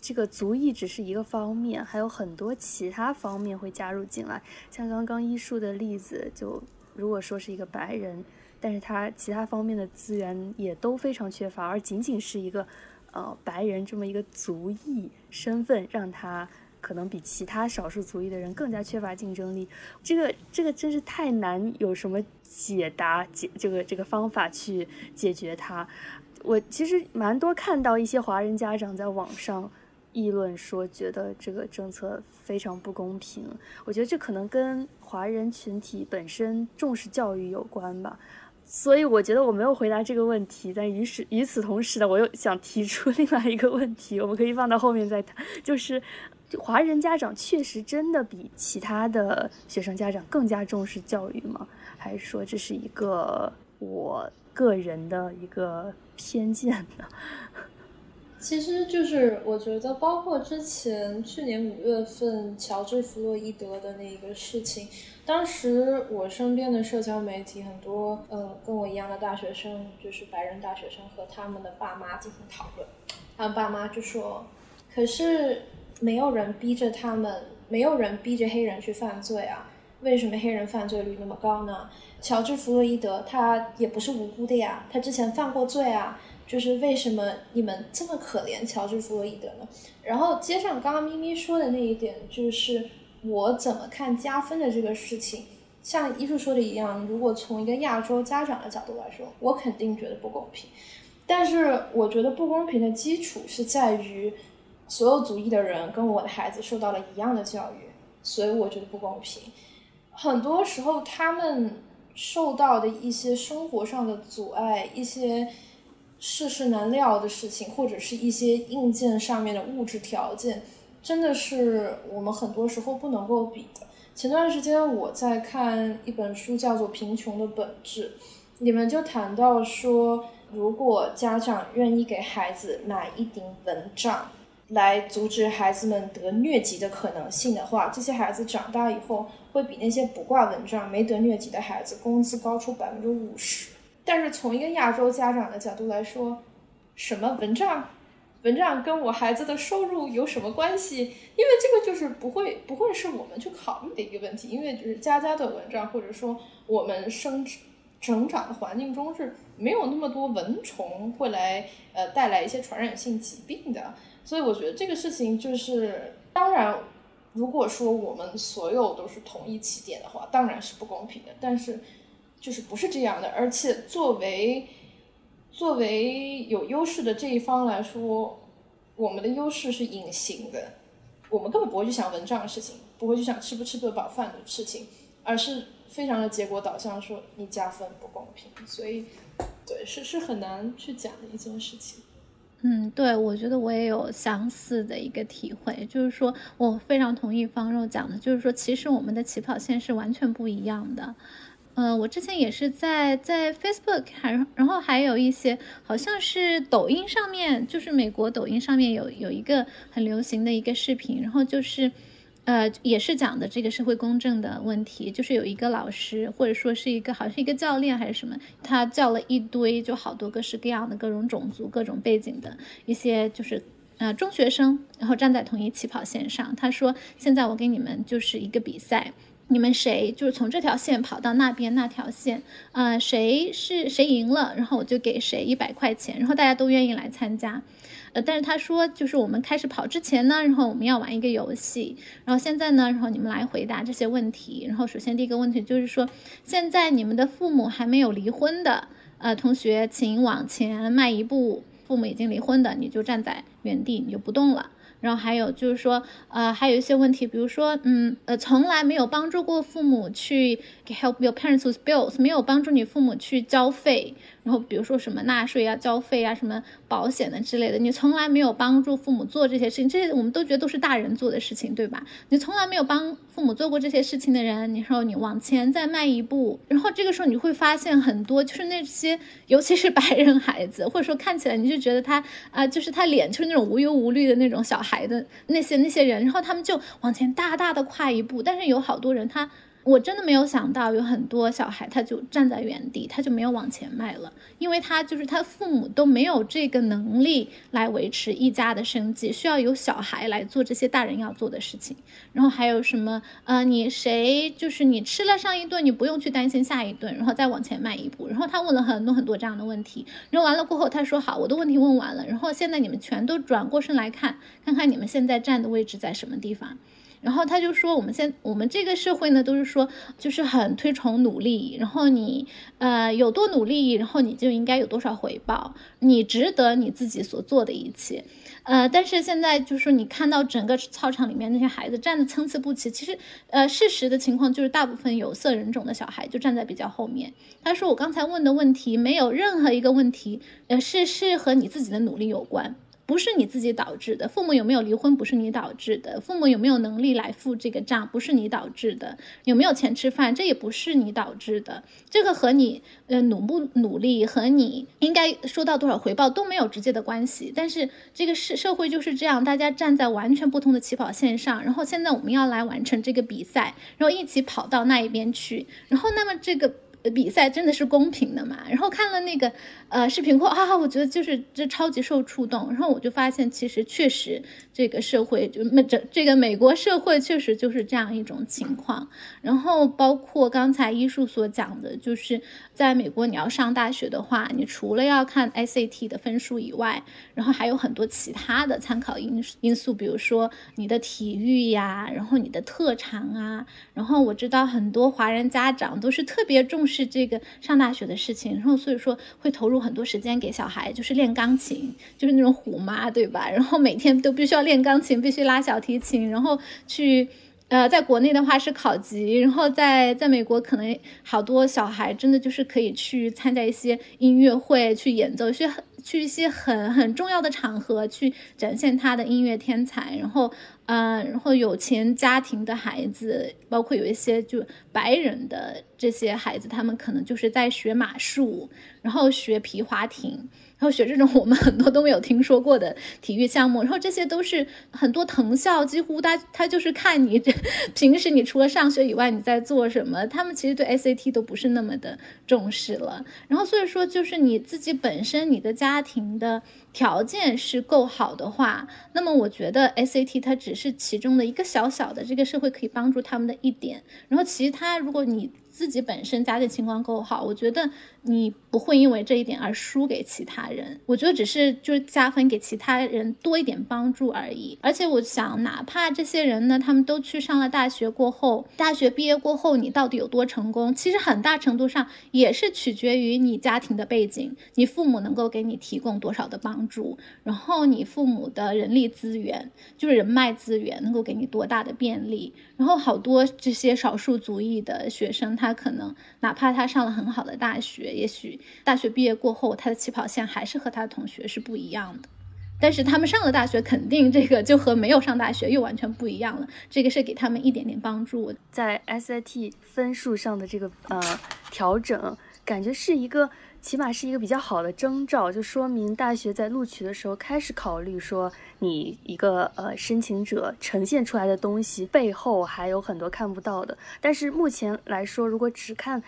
这个族裔只是一个方面，还有很多其他方面会加入进来。像刚刚医术的例子，就如果说是一个白人，但是他其他方面的资源也都非常缺乏，而仅仅是一个呃白人这么一个族裔身份，让他可能比其他少数族裔的人更加缺乏竞争力。这个这个真是太难，有什么解答解这个这个方法去解决它？我其实蛮多看到一些华人家长在网上议论说，觉得这个政策非常不公平。我觉得这可能跟华人群体本身重视教育有关吧。所以我觉得我没有回答这个问题，但与此与此同时呢，我又想提出另外一个问题，我们可以放到后面再谈，就是华人家长确实真的比其他的学生家长更加重视教育吗？还是说这是一个我个人的一个偏见呢？其实就是我觉得，包括之前去年五月份乔治·弗洛伊德的那个事情，当时我身边的社交媒体很多，呃，跟我一样的大学生，就是白人大学生和他们的爸妈进行讨论，他们爸妈就说：“可是没有人逼着他们，没有人逼着黑人去犯罪啊，为什么黑人犯罪率那么高呢？乔治·弗洛伊德他也不是无辜的呀，他之前犯过罪啊。”就是为什么你们这么可怜乔治·弗洛伊德呢？然后接上刚刚咪咪说的那一点，就是我怎么看加分的这个事情。像艺术说的一样，如果从一个亚洲家长的角度来说，我肯定觉得不公平。但是我觉得不公平的基础是在于所有族裔的人跟我的孩子受到了一样的教育，所以我觉得不公平。很多时候他们受到的一些生活上的阻碍，一些。世事难料的事情，或者是一些硬件上面的物质条件，真的是我们很多时候不能够比的。前段时间我在看一本书，叫做《贫穷的本质》，里面就谈到说，如果家长愿意给孩子买一顶蚊帐，来阻止孩子们得疟疾的可能性的话，这些孩子长大以后会比那些不挂蚊帐、没得疟疾的孩子工资高出百分之五十。但是从一个亚洲家长的角度来说，什么蚊帐，蚊帐跟我孩子的收入有什么关系？因为这个就是不会不会是我们去考虑的一个问题，因为就是家家的蚊帐，或者说我们生成长的环境中是没有那么多蚊虫会来呃带来一些传染性疾病的，所以我觉得这个事情就是当然，如果说我们所有都是同一起点的话，当然是不公平的，但是。就是不是这样的，而且作为作为有优势的这一方来说，我们的优势是隐形的，我们根本不会去想蚊帐的事情，不会去想吃不吃得饱饭的事情，而是非常的结果导向，说你加分不公平，所以对是是很难去讲的一件事情。嗯，对，我觉得我也有相似的一个体会，就是说我非常同意方肉讲的，就是说其实我们的起跑线是完全不一样的。呃，我之前也是在在 Facebook 还然后还有一些好像是抖音上面，就是美国抖音上面有有一个很流行的一个视频，然后就是，呃，也是讲的这个社会公正的问题，就是有一个老师或者说是一个好像是一个教练还是什么，他叫了一堆就好多各式各样的各种种族、各种背景的一些就是呃中学生，然后站在同一起跑线上，他说现在我给你们就是一个比赛。你们谁就是从这条线跑到那边那条线，呃，谁是谁赢了，然后我就给谁一百块钱，然后大家都愿意来参加，呃，但是他说就是我们开始跑之前呢，然后我们要玩一个游戏，然后现在呢，然后你们来回答这些问题，然后首先第一个问题就是说，现在你们的父母还没有离婚的，呃，同学请往前迈一步，父母已经离婚的你就站在原地，你就不动了。然后还有就是说，呃，还有一些问题，比如说，嗯，呃，从来没有帮助过父母去 help your parents with bills，没有帮助你父母去交费。然后比如说什么纳税啊、交费啊、什么保险的之类的，你从来没有帮助父母做这些事情，这些我们都觉得都是大人做的事情，对吧？你从来没有帮父母做过这些事情的人，你说你往前再迈一步，然后这个时候你会发现很多就是那些，尤其是白人孩子，或者说看起来你就觉得他啊，就是他脸就是那种无忧无虑的那种小孩的那些那些人，然后他们就往前大大的跨一步，但是有好多人他。我真的没有想到，有很多小孩他就站在原地，他就没有往前迈了，因为他就是他父母都没有这个能力来维持一家的生计，需要有小孩来做这些大人要做的事情。然后还有什么？呃，你谁就是你吃了上一顿，你不用去担心下一顿，然后再往前迈一步。然后他问了很多很多这样的问题，然后完了过后，他说好，我的问题问完了，然后现在你们全都转过身来看，看看你们现在站的位置在什么地方。然后他就说，我们现我们这个社会呢，都是说就是很推崇努力，然后你呃有多努力，然后你就应该有多少回报，你值得你自己所做的一切。呃，但是现在就是说，你看到整个操场里面那些孩子站的参差不齐，其实呃事实的情况就是大部分有色人种的小孩就站在比较后面。他说我刚才问的问题没有任何一个问题，呃是是和你自己的努力有关。不是你自己导致的，父母有没有离婚不是你导致的，父母有没有能力来付这个账不是你导致的，有没有钱吃饭这也不是你导致的，这个和你呃努不努力和你应该收到多少回报都没有直接的关系。但是这个社社会就是这样，大家站在完全不同的起跑线上，然后现在我们要来完成这个比赛，然后一起跑到那一边去，然后那么这个。比赛真的是公平的嘛？然后看了那个呃视频后啊，我觉得就是这超级受触动。然后我就发现，其实确实这个社会就美这这个美国社会确实就是这样一种情况。然后包括刚才医术所讲的，就是在美国你要上大学的话，你除了要看 SAT 的分数以外，然后还有很多其他的参考因因素，比如说你的体育呀，然后你的特长啊。然后我知道很多华人家长都是特别重视。这个上大学的事情，然后所以说会投入很多时间给小孩，就是练钢琴，就是那种虎妈，对吧？然后每天都必须要练钢琴，必须拉小提琴，然后去，呃，在国内的话是考级，然后在在美国可能好多小孩真的就是可以去参加一些音乐会，去演奏，去去一些很很重要的场合去展现他的音乐天才，然后。嗯，然后有钱家庭的孩子，包括有一些就白人的这些孩子，他们可能就是在学马术，然后学皮划艇。然后学这种我们很多都没有听说过的体育项目，然后这些都是很多藤校几乎他他就是看你这平时你除了上学以外你在做什么，他们其实对 SAT 都不是那么的重视了。然后所以说就是你自己本身你的家庭的条件是够好的话，那么我觉得 SAT 它只是其中的一个小小的这个社会可以帮助他们的一点。然后其他如果你自己本身家庭情况够好，我觉得你不会因为这一点而输给其他人。我觉得只是就是加分给其他人多一点帮助而已。而且我想，哪怕这些人呢，他们都去上了大学过后，大学毕业过后，你到底有多成功？其实很大程度上也是取决于你家庭的背景，你父母能够给你提供多少的帮助，然后你父母的人力资源，就是人脉资源，能够给你多大的便利。然后好多这些少数族裔的学生，他。可能哪怕他上了很好的大学，也许大学毕业过后，他的起跑线还是和他的同学是不一样的。但是他们上了大学，肯定这个就和没有上大学又完全不一样了。这个是给他们一点点帮助，在 SAT 分数上的这个呃调整，感觉是一个。起码是一个比较好的征兆，就说明大学在录取的时候开始考虑说，你一个呃申请者呈现出来的东西背后还有很多看不到的。但是目前来说，如果只看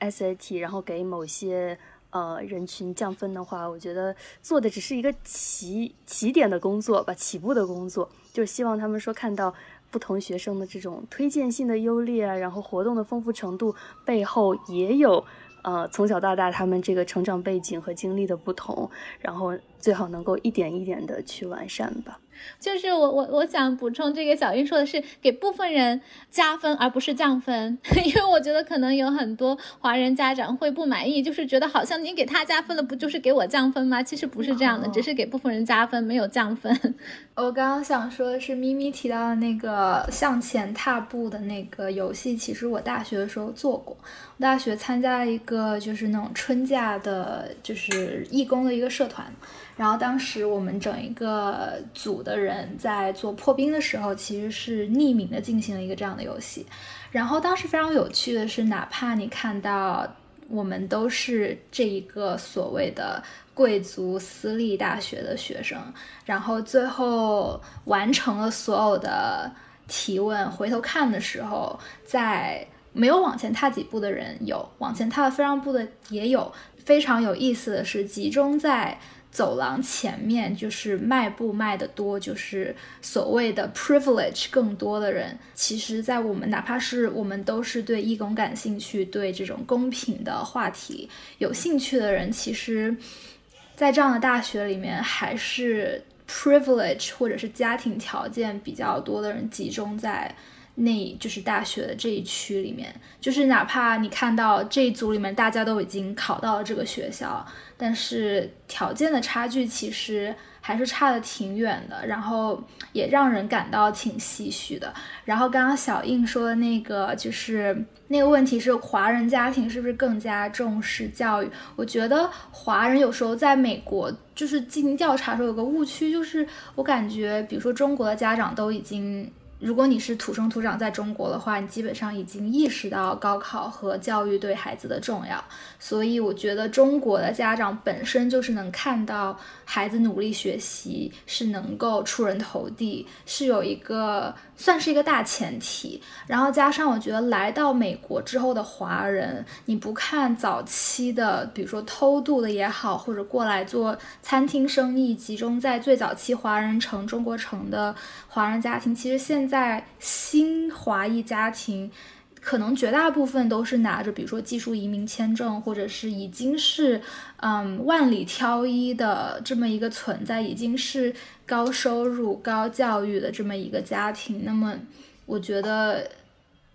SAT，然后给某些呃人群降分的话，我觉得做的只是一个起起点的工作吧，起步的工作，就是希望他们说看到不同学生的这种推荐性的优劣啊，然后活动的丰富程度背后也有。呃，从小到大，他们这个成长背景和经历的不同，然后最好能够一点一点的去完善吧。就是我我我想补充，这个小英说的是给部分人加分，而不是降分，因为我觉得可能有很多华人家长会不满意，就是觉得好像你给他加分了，不就是给我降分吗？其实不是这样的，只是给部分人加分，没有降分。我刚刚想说的是，咪咪提到的那个向前踏步的那个游戏，其实我大学的时候做过。我大学参加了一个就是那种春假的，就是义工的一个社团。然后当时我们整一个组的人在做破冰的时候，其实是匿名的进行了一个这样的游戏。然后当时非常有趣的是，哪怕你看到我们都是这一个所谓的贵族私立大学的学生，然后最后完成了所有的提问，回头看的时候，在没有往前踏几步的人有，往前踏了非常步的也有。非常有意思的是，集中在走廊前面，就是迈步迈得多，就是所谓的 privilege 更多的人。其实，在我们哪怕是我们都是对义工感兴趣，对这种公平的话题有兴趣的人，其实，在这样的大学里面，还是 privilege 或者是家庭条件比较多的人集中在。那就是大学的这一区里面，就是哪怕你看到这一组里面大家都已经考到了这个学校，但是条件的差距其实还是差的挺远的，然后也让人感到挺唏嘘的。然后刚刚小印说的那个，就是那个问题是华人家庭是不是更加重视教育？我觉得华人有时候在美国就是进行调查的时候有个误区，就是我感觉，比如说中国的家长都已经。如果你是土生土长在中国的话，你基本上已经意识到高考和教育对孩子的重要。所以我觉得中国的家长本身就是能看到孩子努力学习是能够出人头地，是有一个算是一个大前提。然后加上我觉得来到美国之后的华人，你不看早期的，比如说偷渡的也好，或者过来做餐厅生意，集中在最早期华人城中国城的华人家庭，其实现在新华裔家庭，可能绝大部分都是拿着，比如说技术移民签证，或者是已经是嗯万里挑一的这么一个存在，已经是高收入、高教育的这么一个家庭。那么，我觉得，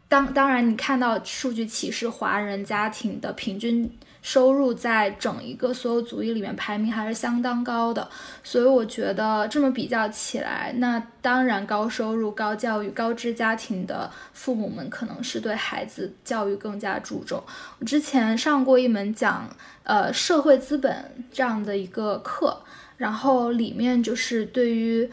当当然，你看到数据歧视华人家庭的平均。收入在整一个所有族裔里面排名还是相当高的，所以我觉得这么比较起来，那当然高收入、高教育、高知家庭的父母们可能是对孩子教育更加注重。我之前上过一门讲呃社会资本这样的一个课，然后里面就是对于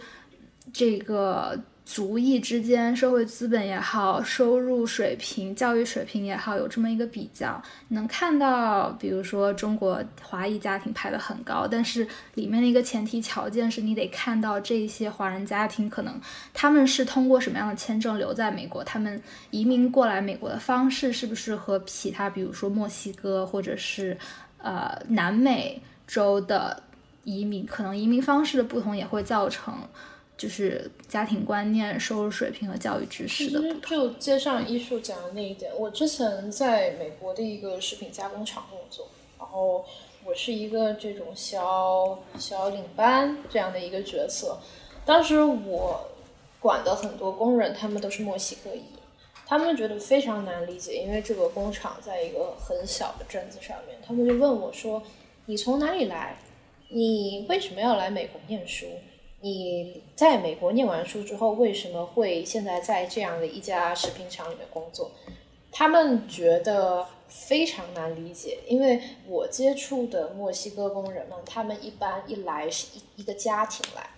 这个。族裔之间，社会资本也好，收入水平、教育水平也好，有这么一个比较，能看到，比如说中国华裔家庭排得很高，但是里面的一个前提条件是你得看到这些华人家庭可能他们是通过什么样的签证留在美国，他们移民过来美国的方式是不是和其他，比如说墨西哥或者是呃南美洲的移民，可能移民方式的不同也会造成。就是家庭观念、收入水平和教育知识的不同。就接上艺术讲的那一点，我之前在美国的一个食品加工厂工作，然后我是一个这种小小领班这样的一个角色。当时我管的很多工人，他们都是墨西哥裔，他们觉得非常难理解，因为这个工厂在一个很小的镇子上面，他们就问我说：“你从哪里来？你为什么要来美国念书？”你在美国念完书之后，为什么会现在在这样的一家食品厂里面工作？他们觉得非常难理解，因为我接触的墨西哥工人们，他们一般一来是一一个家庭来，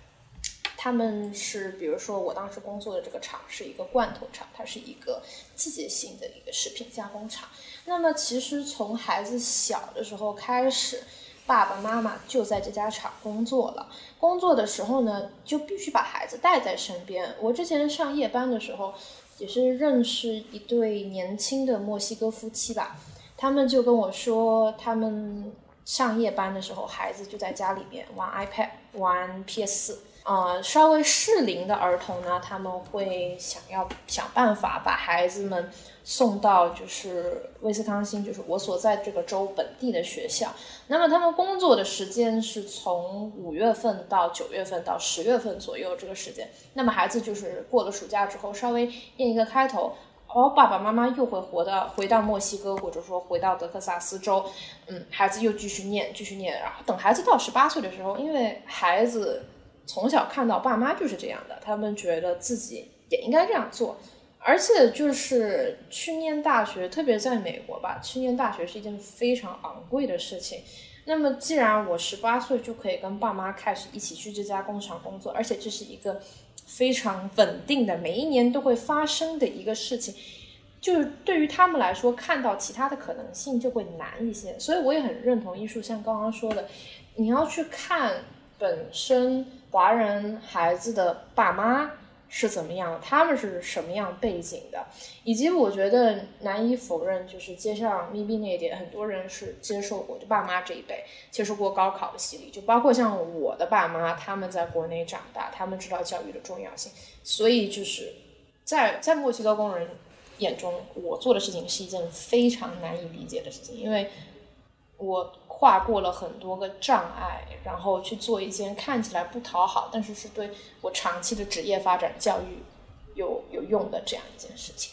他们是比如说我当时工作的这个厂是一个罐头厂，它是一个季节性的一个食品加工厂。那么其实从孩子小的时候开始。爸爸妈妈就在这家厂工作了。工作的时候呢，就必须把孩子带在身边。我之前上夜班的时候，也是认识一对年轻的墨西哥夫妻吧。他们就跟我说，他们上夜班的时候，孩子就在家里面玩 iPad、玩 PS 四。呃，稍微适龄的儿童呢，他们会想要想办法把孩子们。送到就是威斯康星，就是我所在这个州本地的学校。那么他们工作的时间是从五月份到九月份到十月份左右这个时间。那么孩子就是过了暑假之后，稍微念一个开头，哦，爸爸妈妈又会回到回到墨西哥，或者说回到德克萨斯州，嗯，孩子又继续念，继续念。然后等孩子到十八岁的时候，因为孩子从小看到爸妈就是这样的，他们觉得自己也应该这样做。而且就是去念大学，特别在美国吧，去念大学是一件非常昂贵的事情。那么，既然我十八岁就可以跟爸妈开始一起去这家工厂工作，而且这是一个非常稳定的，每一年都会发生的一个事情，就是对于他们来说，看到其他的可能性就会难一些。所以，我也很认同艺术像刚刚说的，你要去看本身华人孩子的爸妈。是怎么样，他们是什么样背景的，以及我觉得难以否认，就是接上咪咪那一点，很多人是接受过，就爸妈这一辈接受过高考的洗礼，就包括像我的爸妈，他们在国内长大，他们知道教育的重要性，所以就是在在墨西哥工人眼中，我做的事情是一件非常难以理解的事情，因为我。跨过了很多个障碍，然后去做一件看起来不讨好，但是是对我长期的职业发展、教育有有用的这样一件事情。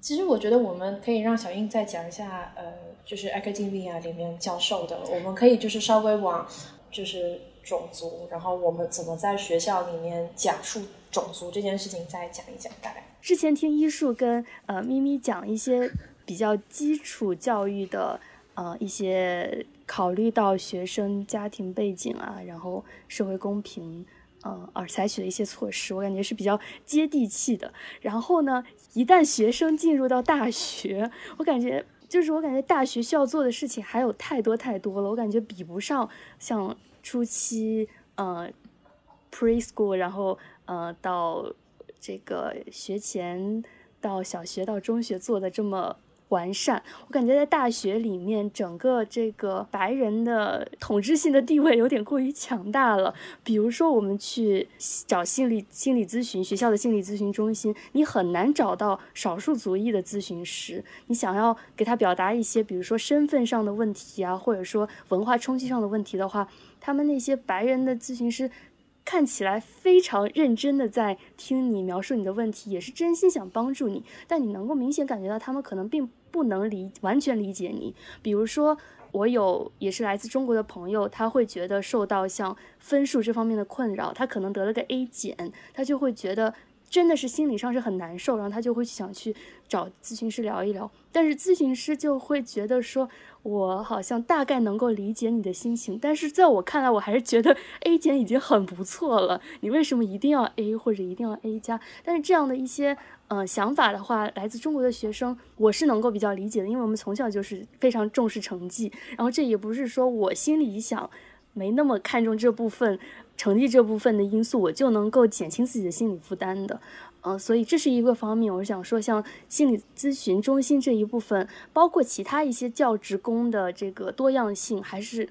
其实我觉得我们可以让小英再讲一下，呃，就是 academia 里面教授的，我们可以就是稍微往就是种族，然后我们怎么在学校里面讲述种族这件事情再讲一讲。大概之前听医术跟呃咪咪讲一些比较基础教育的。呃，一些考虑到学生家庭背景啊，然后社会公平，呃，而采取的一些措施，我感觉是比较接地气的。然后呢，一旦学生进入到大学，我感觉就是我感觉大学需要做的事情还有太多太多了，我感觉比不上像初期，呃，preschool，然后呃到这个学前到小学到中学做的这么。完善，我感觉在大学里面，整个这个白人的统治性的地位有点过于强大了。比如说，我们去找心理心理咨询，学校的心理咨询中心，你很难找到少数族裔的咨询师。你想要给他表达一些，比如说身份上的问题啊，或者说文化冲击上的问题的话，他们那些白人的咨询师。看起来非常认真的在听你描述你的问题，也是真心想帮助你，但你能够明显感觉到他们可能并不能理完全理解你。比如说，我有也是来自中国的朋友，他会觉得受到像分数这方面的困扰，他可能得了个 A 减，他就会觉得。真的是心理上是很难受，然后他就会想去找咨询师聊一聊，但是咨询师就会觉得说，我好像大概能够理解你的心情，但是在我看来，我还是觉得 A 减已经很不错了，你为什么一定要 A 或者一定要 A 加？但是这样的一些呃想法的话，来自中国的学生，我是能够比较理解的，因为我们从小就是非常重视成绩，然后这也不是说我心里想没那么看重这部分。成绩这部分的因素，我就能够减轻自己的心理负担的，嗯，所以这是一个方面。我想说，像心理咨询中心这一部分，包括其他一些教职工的这个多样性，还是。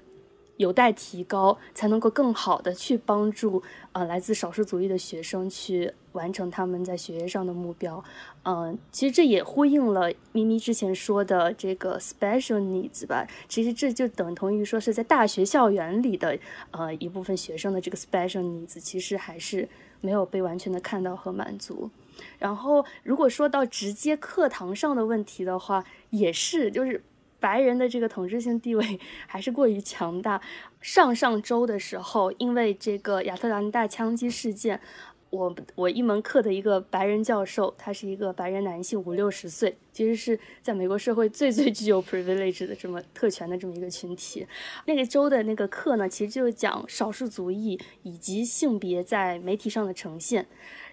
有待提高，才能够更好的去帮助呃来自少数族裔的学生去完成他们在学业上的目标。嗯，其实这也呼应了咪咪之前说的这个 special needs 吧。其实这就等同于说是在大学校园里的呃一部分学生的这个 special needs，其实还是没有被完全的看到和满足。然后如果说到直接课堂上的问题的话，也是就是。白人的这个统治性地位 还是过于强大。上上周的时候，因为这个亚特兰大枪击事件，我我一门课的一个白人教授，他是一个白人男性，五六十岁，其实是在美国社会最 最具有 privilege 的这么特权的这么一个群体。那个周的那个课呢，其实就是讲少数族裔以及性别在媒体上的呈现。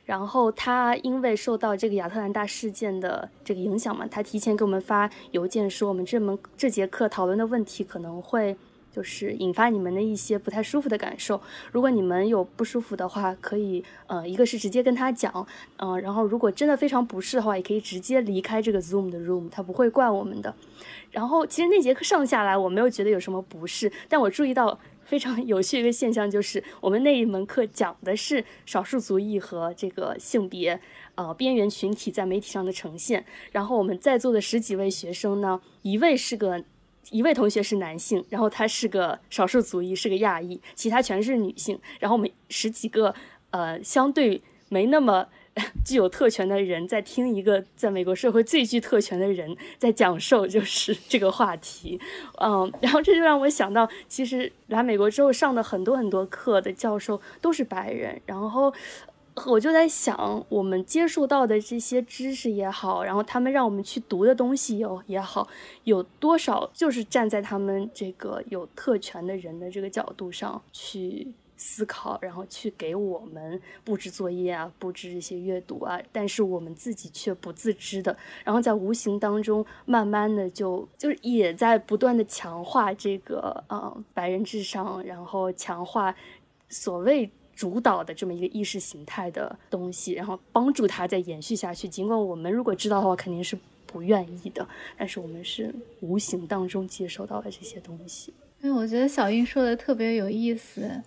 然后他因为受到这个亚特兰大事件的这个影响嘛，他提前给我们发邮件说，我们这门这节课讨论的问题可能会就是引发你们的一些不太舒服的感受。如果你们有不舒服的话，可以呃，一个是直接跟他讲，嗯，然后如果真的非常不适的话，也可以直接离开这个 Zoom 的 room，他不会怪我们的。然后其实那节课上下来，我没有觉得有什么不适，但我注意到。非常有趣一个现象就是，我们那一门课讲的是少数族裔和这个性别，呃，边缘群体在媒体上的呈现。然后我们在座的十几位学生呢，一位是个，一位同学是男性，然后他是个少数族裔，是个亚裔，其他全是女性。然后我们十几个，呃，相对没那么。具有特权的人在听一个在美国社会最具特权的人在讲授，就是 这个话题，嗯，然后这就让我想到，其实来美国之后上的很多很多课的教授都是白人，然后我就在想，我们接触到的这些知识也好，然后他们让我们去读的东西有也好，有多少就是站在他们这个有特权的人的这个角度上去。思考，然后去给我们布置作业啊，布置一些阅读啊，但是我们自己却不自知的，然后在无形当中，慢慢的就就是也在不断的强化这个嗯白人至上，然后强化所谓主导的这么一个意识形态的东西，然后帮助它再延续下去。尽管我们如果知道的话，肯定是不愿意的，但是我们是无形当中接收到了这些东西。因为，我觉得小英说的特别有意思，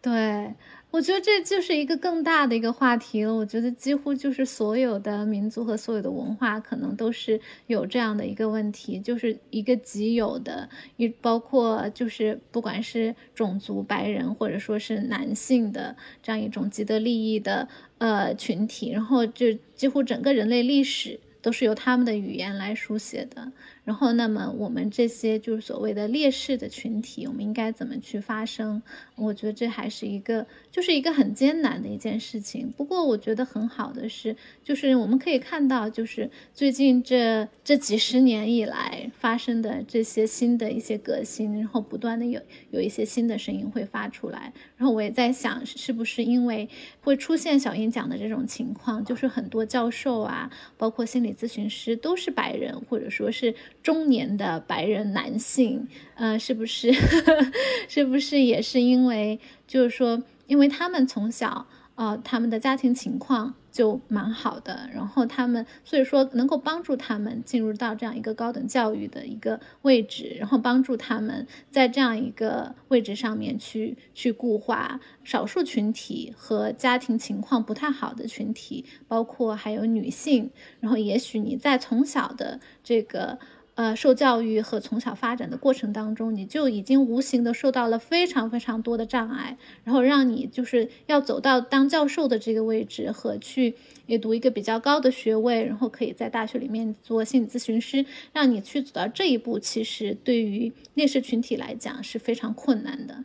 对。我觉得这就是一个更大的一个话题了。我觉得几乎就是所有的民族和所有的文化，可能都是有这样的一个问题，就是一个极有的，也包括就是不管是种族白人或者说是男性的这样一种既得利益的呃群体，然后就几乎整个人类历史都是由他们的语言来书写的。然后，那么我们这些就是所谓的劣势的群体，我们应该怎么去发声？我觉得这还是一个，就是一个很艰难的一件事情。不过，我觉得很好的是，就是我们可以看到，就是最近这这几十年以来发生的这些新的一些革新，然后不断的有有一些新的声音会发出来。然后我也在想，是不是因为会出现小英讲的这种情况，就是很多教授啊，包括心理咨询师都是白人，或者说是。中年的白人男性，呃，是不是，是不是也是因为，就是说，因为他们从小，呃，他们的家庭情况。就蛮好的，然后他们所以说能够帮助他们进入到这样一个高等教育的一个位置，然后帮助他们在这样一个位置上面去去固化少数群体和家庭情况不太好的群体，包括还有女性，然后也许你在从小的这个。呃，受教育和从小发展的过程当中，你就已经无形的受到了非常非常多的障碍，然后让你就是要走到当教授的这个位置和去也读一个比较高的学位，然后可以在大学里面做心理咨询师，让你去走到这一步，其实对于劣势群体来讲是非常困难的，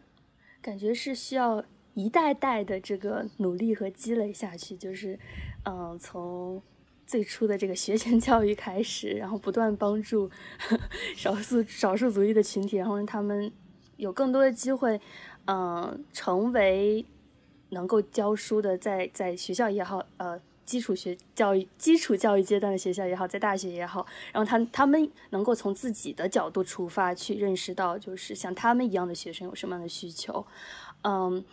感觉是需要一代代的这个努力和积累下去，就是，嗯，从。最初的这个学前教育开始，然后不断帮助 少数少数族裔的群体，然后让他们有更多的机会，嗯，成为能够教书的，在在学校也好，呃，基础学教育基础教育阶段的学校也好，在大学也好，然后他他们能够从自己的角度出发去认识到，就是像他们一样的学生有什么样的需求，嗯。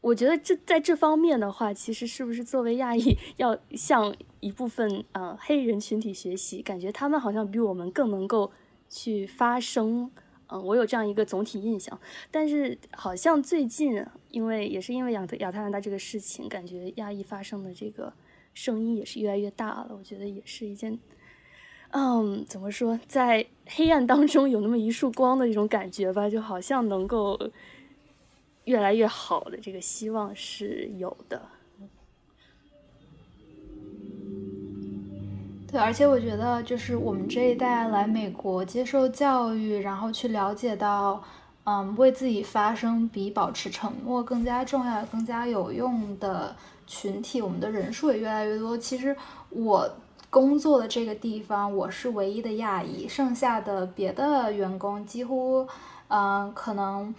我觉得这在这方面的话，其实是不是作为亚裔要向一部分呃黑人群体学习？感觉他们好像比我们更能够去发声。嗯，我有这样一个总体印象。但是好像最近，因为也是因为亚特亚特兰大这个事情，感觉亚裔发声的这个声音也是越来越大了。我觉得也是一件，嗯，怎么说，在黑暗当中有那么一束光的这种感觉吧，就好像能够。越来越好的这个希望是有的，对，而且我觉得就是我们这一代来美国接受教育，然后去了解到，嗯，为自己发声比保持沉默更加重要、更加有用的群体，我们的人数也越来越多。其实我工作的这个地方，我是唯一的亚裔，剩下的别的员工几乎，嗯，可能。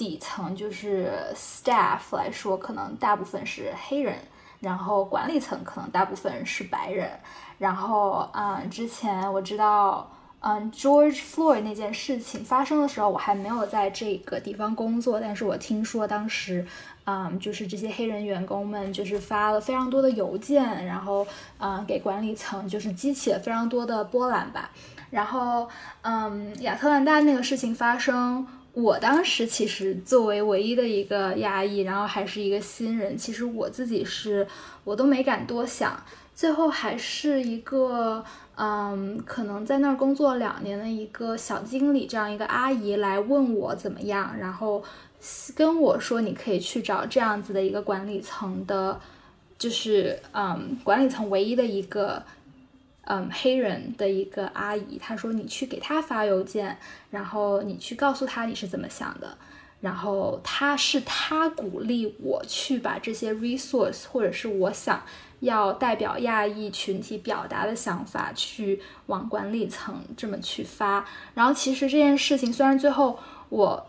底层就是 staff 来说，可能大部分是黑人，然后管理层可能大部分是白人。然后，嗯，之前我知道，嗯，George Floyd 那件事情发生的时候，我还没有在这个地方工作，但是我听说当时，嗯，就是这些黑人员工们就是发了非常多的邮件，然后，嗯，给管理层就是激起了非常多的波澜吧。然后，嗯，亚特兰大那个事情发生。我当时其实作为唯一的一个亚裔，然后还是一个新人，其实我自己是我都没敢多想。最后还是一个，嗯，可能在那儿工作两年的一个小经理这样一个阿姨来问我怎么样，然后跟我说你可以去找这样子的一个管理层的，就是嗯，管理层唯一的一个。嗯，黑人的一个阿姨，她说你去给她发邮件，然后你去告诉她你是怎么想的，然后她是她鼓励我去把这些 resource 或者是我想要代表亚裔群体表达的想法去往管理层这么去发。然后其实这件事情虽然最后我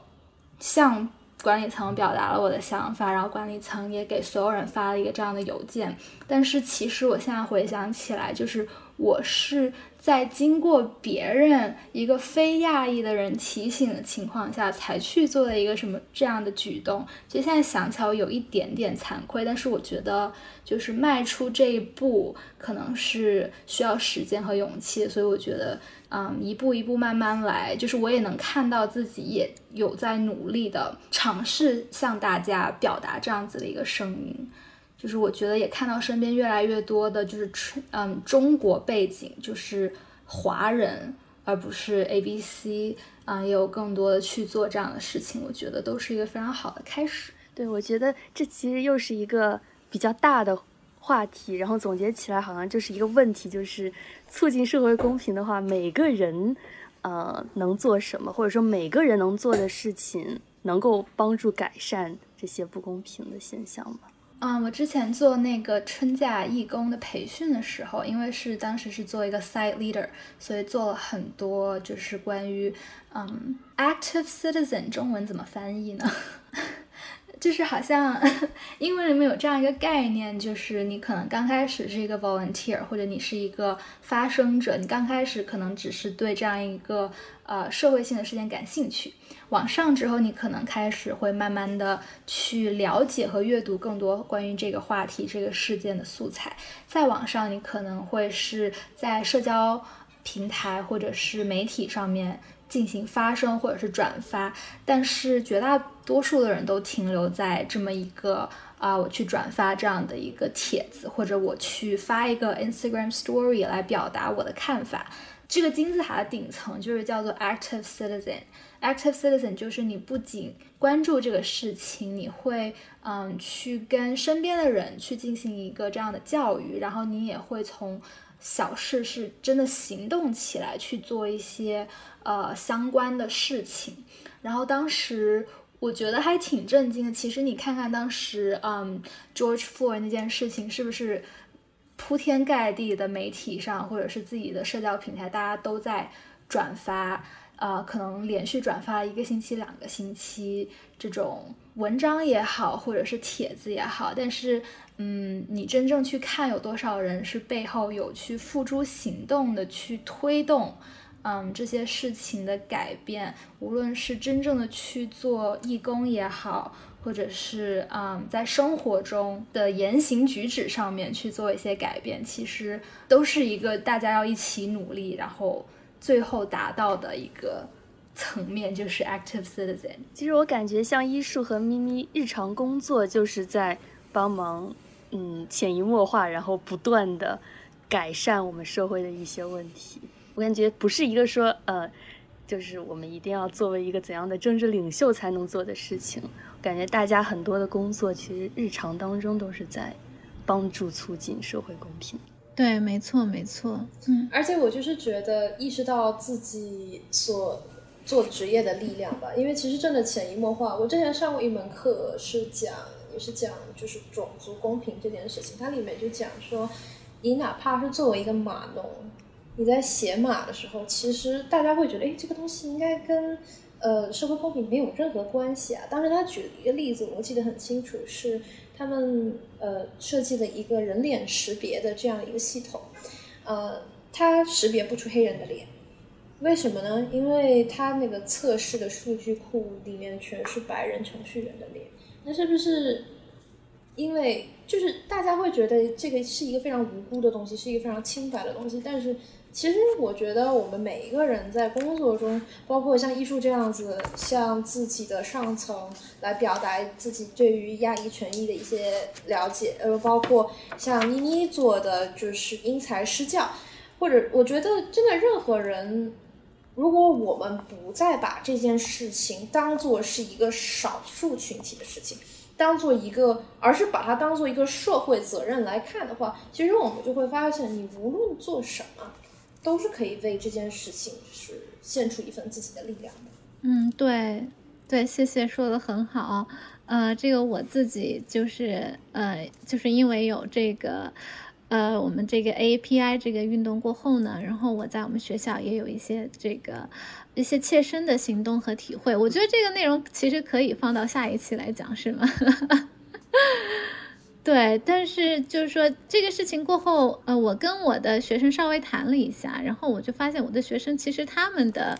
向管理层表达了我的想法，然后管理层也给所有人发了一个这样的邮件。但是其实我现在回想起来，就是我是。在经过别人一个非亚裔的人提醒的情况下，才去做了一个什么这样的举动，其实现在想起来我有一点点惭愧，但是我觉得就是迈出这一步可能是需要时间和勇气，所以我觉得，嗯，一步一步慢慢来，就是我也能看到自己也有在努力的尝试向大家表达这样子的一个声音。就是我觉得也看到身边越来越多的，就是嗯中国背景，就是华人，而不是 A B C 啊，也有更多的去做这样的事情，我觉得都是一个非常好的开始。对，我觉得这其实又是一个比较大的话题，然后总结起来好像就是一个问题，就是促进社会公平的话，每个人呃能做什么，或者说每个人能做的事情，能够帮助改善这些不公平的现象吗？嗯，我之前做那个春假义工的培训的时候，因为是当时是做一个 site leader，所以做了很多就是关于嗯 active citizen 中文怎么翻译呢？就是好像 英文里面有这样一个概念，就是你可能刚开始是一个 volunteer，或者你是一个发声者，你刚开始可能只是对这样一个呃社会性的事件感兴趣。往上之后，你可能开始会慢慢的去了解和阅读更多关于这个话题、这个事件的素材。再往上，你可能会是在社交平台或者是媒体上面。进行发声或者是转发，但是绝大多数的人都停留在这么一个啊，我去转发这样的一个帖子，或者我去发一个 Instagram Story 来表达我的看法。这个金字塔的顶层就是叫做 Active Citizen。Active Citizen 就是你不仅关注这个事情，你会嗯去跟身边的人去进行一个这样的教育，然后你也会从小事是真的行动起来去做一些。呃，相关的事情，然后当时我觉得还挺震惊的。其实你看看当时，嗯，George Floyd 那件事情是不是铺天盖地的媒体上或者是自己的社交平台，大家都在转发，呃，可能连续转发一个星期、两个星期这种文章也好，或者是帖子也好。但是，嗯，你真正去看有多少人是背后有去付诸行动的去推动。嗯，这些事情的改变，无论是真正的去做义工也好，或者是嗯，在生活中的言行举止上面去做一些改变，其实都是一个大家要一起努力，然后最后达到的一个层面，就是 active citizen。其实我感觉像医术和咪咪日常工作就是在帮忙，嗯，潜移默化，然后不断的改善我们社会的一些问题。我感觉不是一个说，呃，就是我们一定要作为一个怎样的政治领袖才能做的事情。感觉大家很多的工作，其实日常当中都是在帮助促进社会公平。对，没错，没错。嗯，而且我就是觉得意识到自己所做职业的力量吧，因为其实真的潜移默化。我之前上过一门课，是讲也是讲就是种族公平这件事情，它里面就讲说，你哪怕是作为一个码农。你在写码的时候，其实大家会觉得，哎，这个东西应该跟呃社会公平没有任何关系啊。当时他举了一个例子，我记得很清楚，是他们呃设计了一个人脸识别的这样一个系统，呃，它识别不出黑人的脸，为什么呢？因为它那个测试的数据库里面全是白人程序员的脸，那是不是？因为就是大家会觉得这个是一个非常无辜的东西，是一个非常清白的东西，但是。其实我觉得我们每一个人在工作中，包括像艺术这样子，向自己的上层来表达自己对于亚裔权益的一些了解，呃，包括像妮妮做的就是因材施教，或者我觉得真的任何人，如果我们不再把这件事情当做是一个少数群体的事情，当做一个，而是把它当做一个社会责任来看的话，其实我们就会发现，你无论做什么。都是可以为这件事情是献出一份自己的力量的。嗯，对，对，谢谢，说的很好。呃，这个我自己就是呃，就是因为有这个呃我们这个 API 这个运动过后呢，然后我在我们学校也有一些这个一些切身的行动和体会。我觉得这个内容其实可以放到下一期来讲，是吗？对，但是就是说这个事情过后，呃，我跟我的学生稍微谈了一下，然后我就发现我的学生其实他们的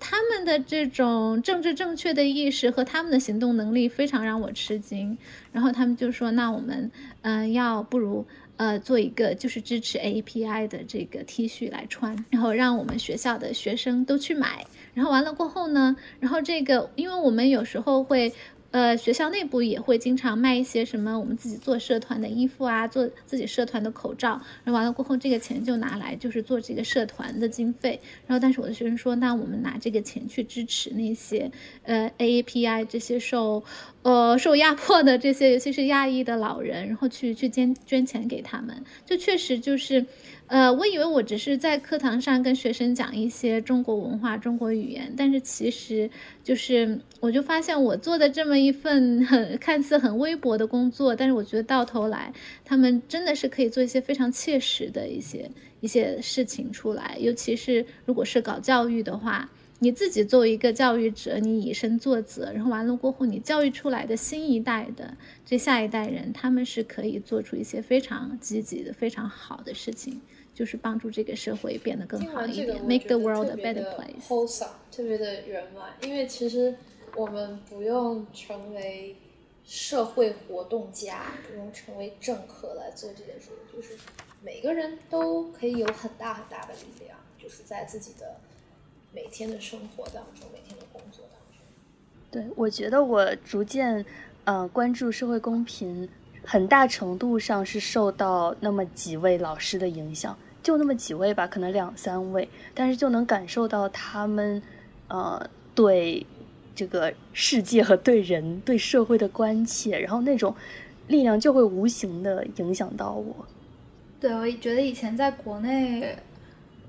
他们的这种政治正确的意识和他们的行动能力非常让我吃惊。然后他们就说：“那我们，嗯，要不如呃做一个就是支持 API 的这个 T 恤来穿，然后让我们学校的学生都去买。然后完了过后呢，然后这个因为我们有时候会。”呃，学校内部也会经常卖一些什么我们自己做社团的衣服啊，做自己社团的口罩，然后完了过后，这个钱就拿来就是做这个社团的经费。然后，但是我的学生说，那我们拿这个钱去支持那些呃 AAPI 这些受呃受压迫的这些，尤其是亚裔的老人，然后去去捐捐钱给他们，就确实就是。呃，我以为我只是在课堂上跟学生讲一些中国文化、中国语言，但是其实就是，我就发现我做的这么一份很看似很微薄的工作，但是我觉得到头来，他们真的是可以做一些非常切实的一些一些事情出来。尤其是如果是搞教育的话，你自己作为一个教育者，你以身作则，然后完了过后，你教育出来的新一代的这下一代人，他们是可以做出一些非常积极的、非常好的事情。就是帮助这个社会变得更好一点，make the world a better place。特别的圆满，因为其实我们不用成为社会活动家，不用成为政客来做这件事，就是每个人都可以有很大很大的力量，就是在自己的每天的生活当中，每天的工作当中。对，我觉得我逐渐呃关注社会公平，很大程度上是受到那么几位老师的影响。就那么几位吧，可能两三位，但是就能感受到他们，呃，对这个世界和对人、对社会的关切，然后那种力量就会无形的影响到我。对，我觉得以前在国内，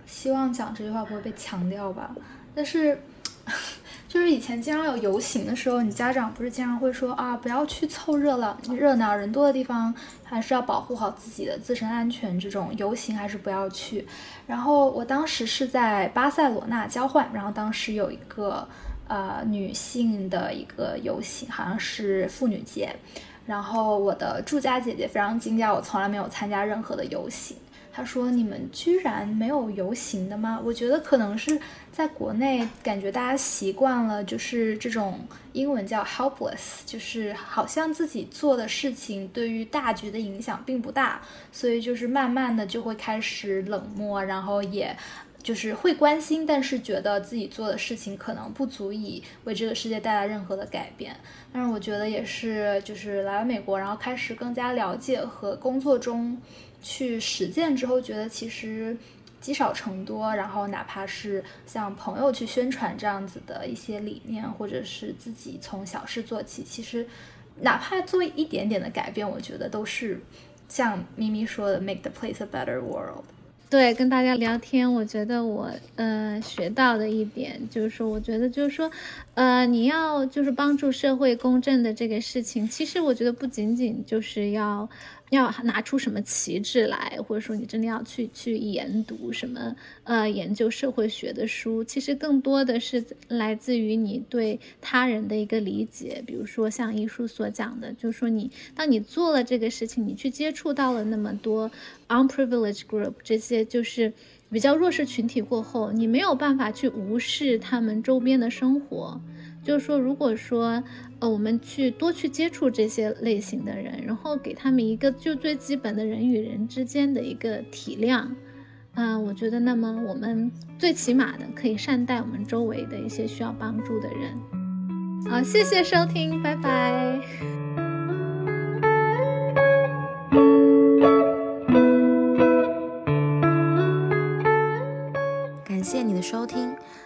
希望讲这句话不会被强调吧，但是。就是以前经常有游行的时候，你家长不是经常会说啊，不要去凑热闹，热闹人多的地方还是要保护好自己的自身安全。这种游行还是不要去。然后我当时是在巴塞罗那交换，然后当时有一个呃女性的一个游行，好像是妇女节。然后我的住家姐姐非常惊讶，我从来没有参加任何的游行。他说：“你们居然没有游行的吗？”我觉得可能是在国内，感觉大家习惯了，就是这种英文叫 helpless，就是好像自己做的事情对于大局的影响并不大，所以就是慢慢的就会开始冷漠，然后也就是会关心，但是觉得自己做的事情可能不足以为这个世界带来任何的改变。但是我觉得也是，就是来了美国，然后开始更加了解和工作中。去实践之后，觉得其实积少成多，然后哪怕是像朋友去宣传这样子的一些理念，或者是自己从小事做起，其实哪怕做一点点的改变，我觉得都是像咪咪说的，make the place a better world。对，跟大家聊天，我觉得我呃学到的一点就是说，我觉得就是说，呃，你要就是帮助社会公正的这个事情，其实我觉得不仅仅就是要。要拿出什么旗帜来，或者说你真的要去去研读什么呃研究社会学的书，其实更多的是来自于你对他人的一个理解。比如说像艺术所讲的，就是说你当你做了这个事情，你去接触到了那么多 unprivileged group 这些就是比较弱势群体过后，你没有办法去无视他们周边的生活。就是说，如果说，呃，我们去多去接触这些类型的人，然后给他们一个就最基本的人与人之间的一个体谅，嗯，我觉得那么我们最起码的可以善待我们周围的一些需要帮助的人。好，谢谢收听，拜拜。感谢你的收听。